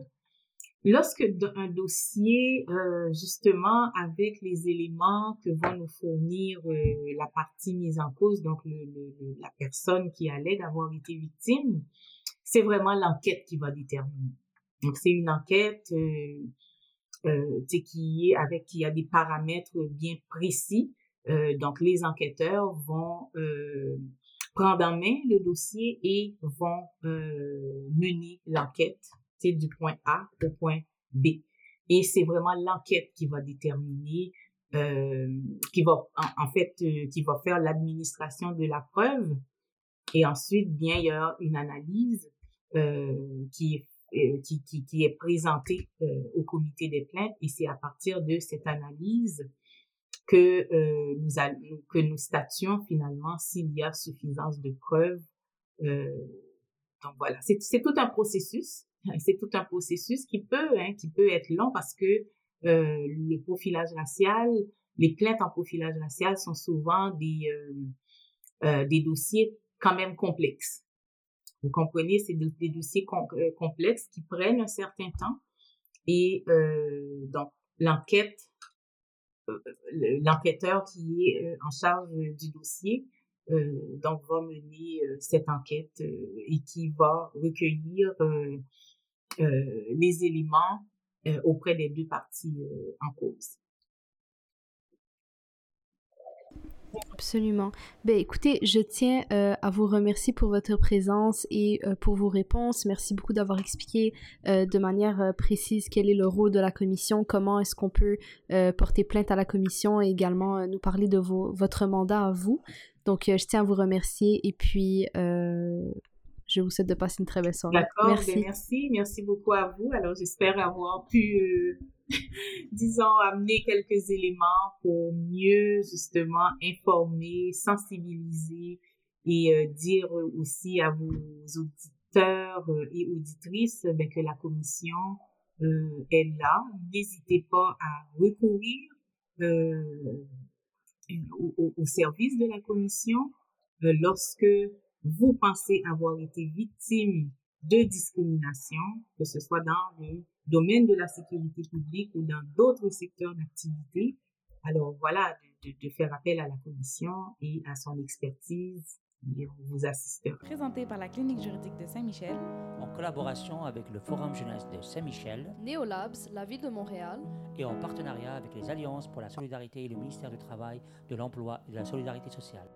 lorsque un dossier, justement, avec les éléments que va nous fournir la partie mise en cause, donc le, la personne qui allait d'avoir été victime, c'est vraiment l'enquête qui va déterminer. Donc c'est une enquête euh, euh, qui est avec qui a des paramètres bien précis. Euh, donc les enquêteurs vont euh, prendre en main le dossier et vont mener l'enquête du point A au point B. Et c'est vraiment l'enquête qui va déterminer, qui va en, fait, qui va faire l'administration de la preuve. Et ensuite, bien, il y a une analyse qui est qui, qui, est présenté euh, au comité des plaintes et c'est à partir de cette analyse que euh, nous que nous statuons finalement s'il y a suffisance de preuves. donc voilà, c'est tout un processus. (laughs) C'est tout un processus qui peut, hein, qui peut être long parce que le profilage racial, les plaintes en profilage racial sont souvent des, des dossiers quand même complexes. Vous comprenez, c'est des dossiers complexes qui prennent un certain temps et donc l'enquête l'enquêteur qui est en charge du dossier euh, donc va mener euh, cette enquête euh, et qui va recueillir les éléments auprès des deux parties en cause. Absolument. Ben, écoutez, je tiens à vous remercier pour votre présence et pour vos réponses. Merci beaucoup d'avoir expliqué de manière précise quel est le rôle de la commission, comment est-ce qu'on peut porter plainte à la commission et également nous parler de vos, votre mandat à vous. Donc, euh, je tiens à vous remercier et puis euh, je vous souhaite de passer une très belle soirée. D'accord, merci. Ben, merci. Merci beaucoup à vous. Alors, j'espère avoir pu, euh, (laughs) disons, amener quelques éléments pour mieux, justement, informer, sensibiliser et dire aussi à vos auditeurs et auditrices ben, que la commission est là. N'hésitez pas à recourir au, au, service de la commission euh, lorsque vous pensez avoir été victime de discrimination, que ce soit dans le domaine de la sécurité publique ou dans d'autres secteurs d'activité. Alors voilà, de, de, faire appel à la commission et à son expertise et vous assistera. Présenté par la Clinique juridique de Saint-Michel. En collaboration avec le Forum jeunesse de Saint-Michel. Neolabs, la ville de Montréal. Et en partenariat avec les Alliances pour la solidarité et le ministère du Travail, de l'Emploi et de la Solidarité sociale.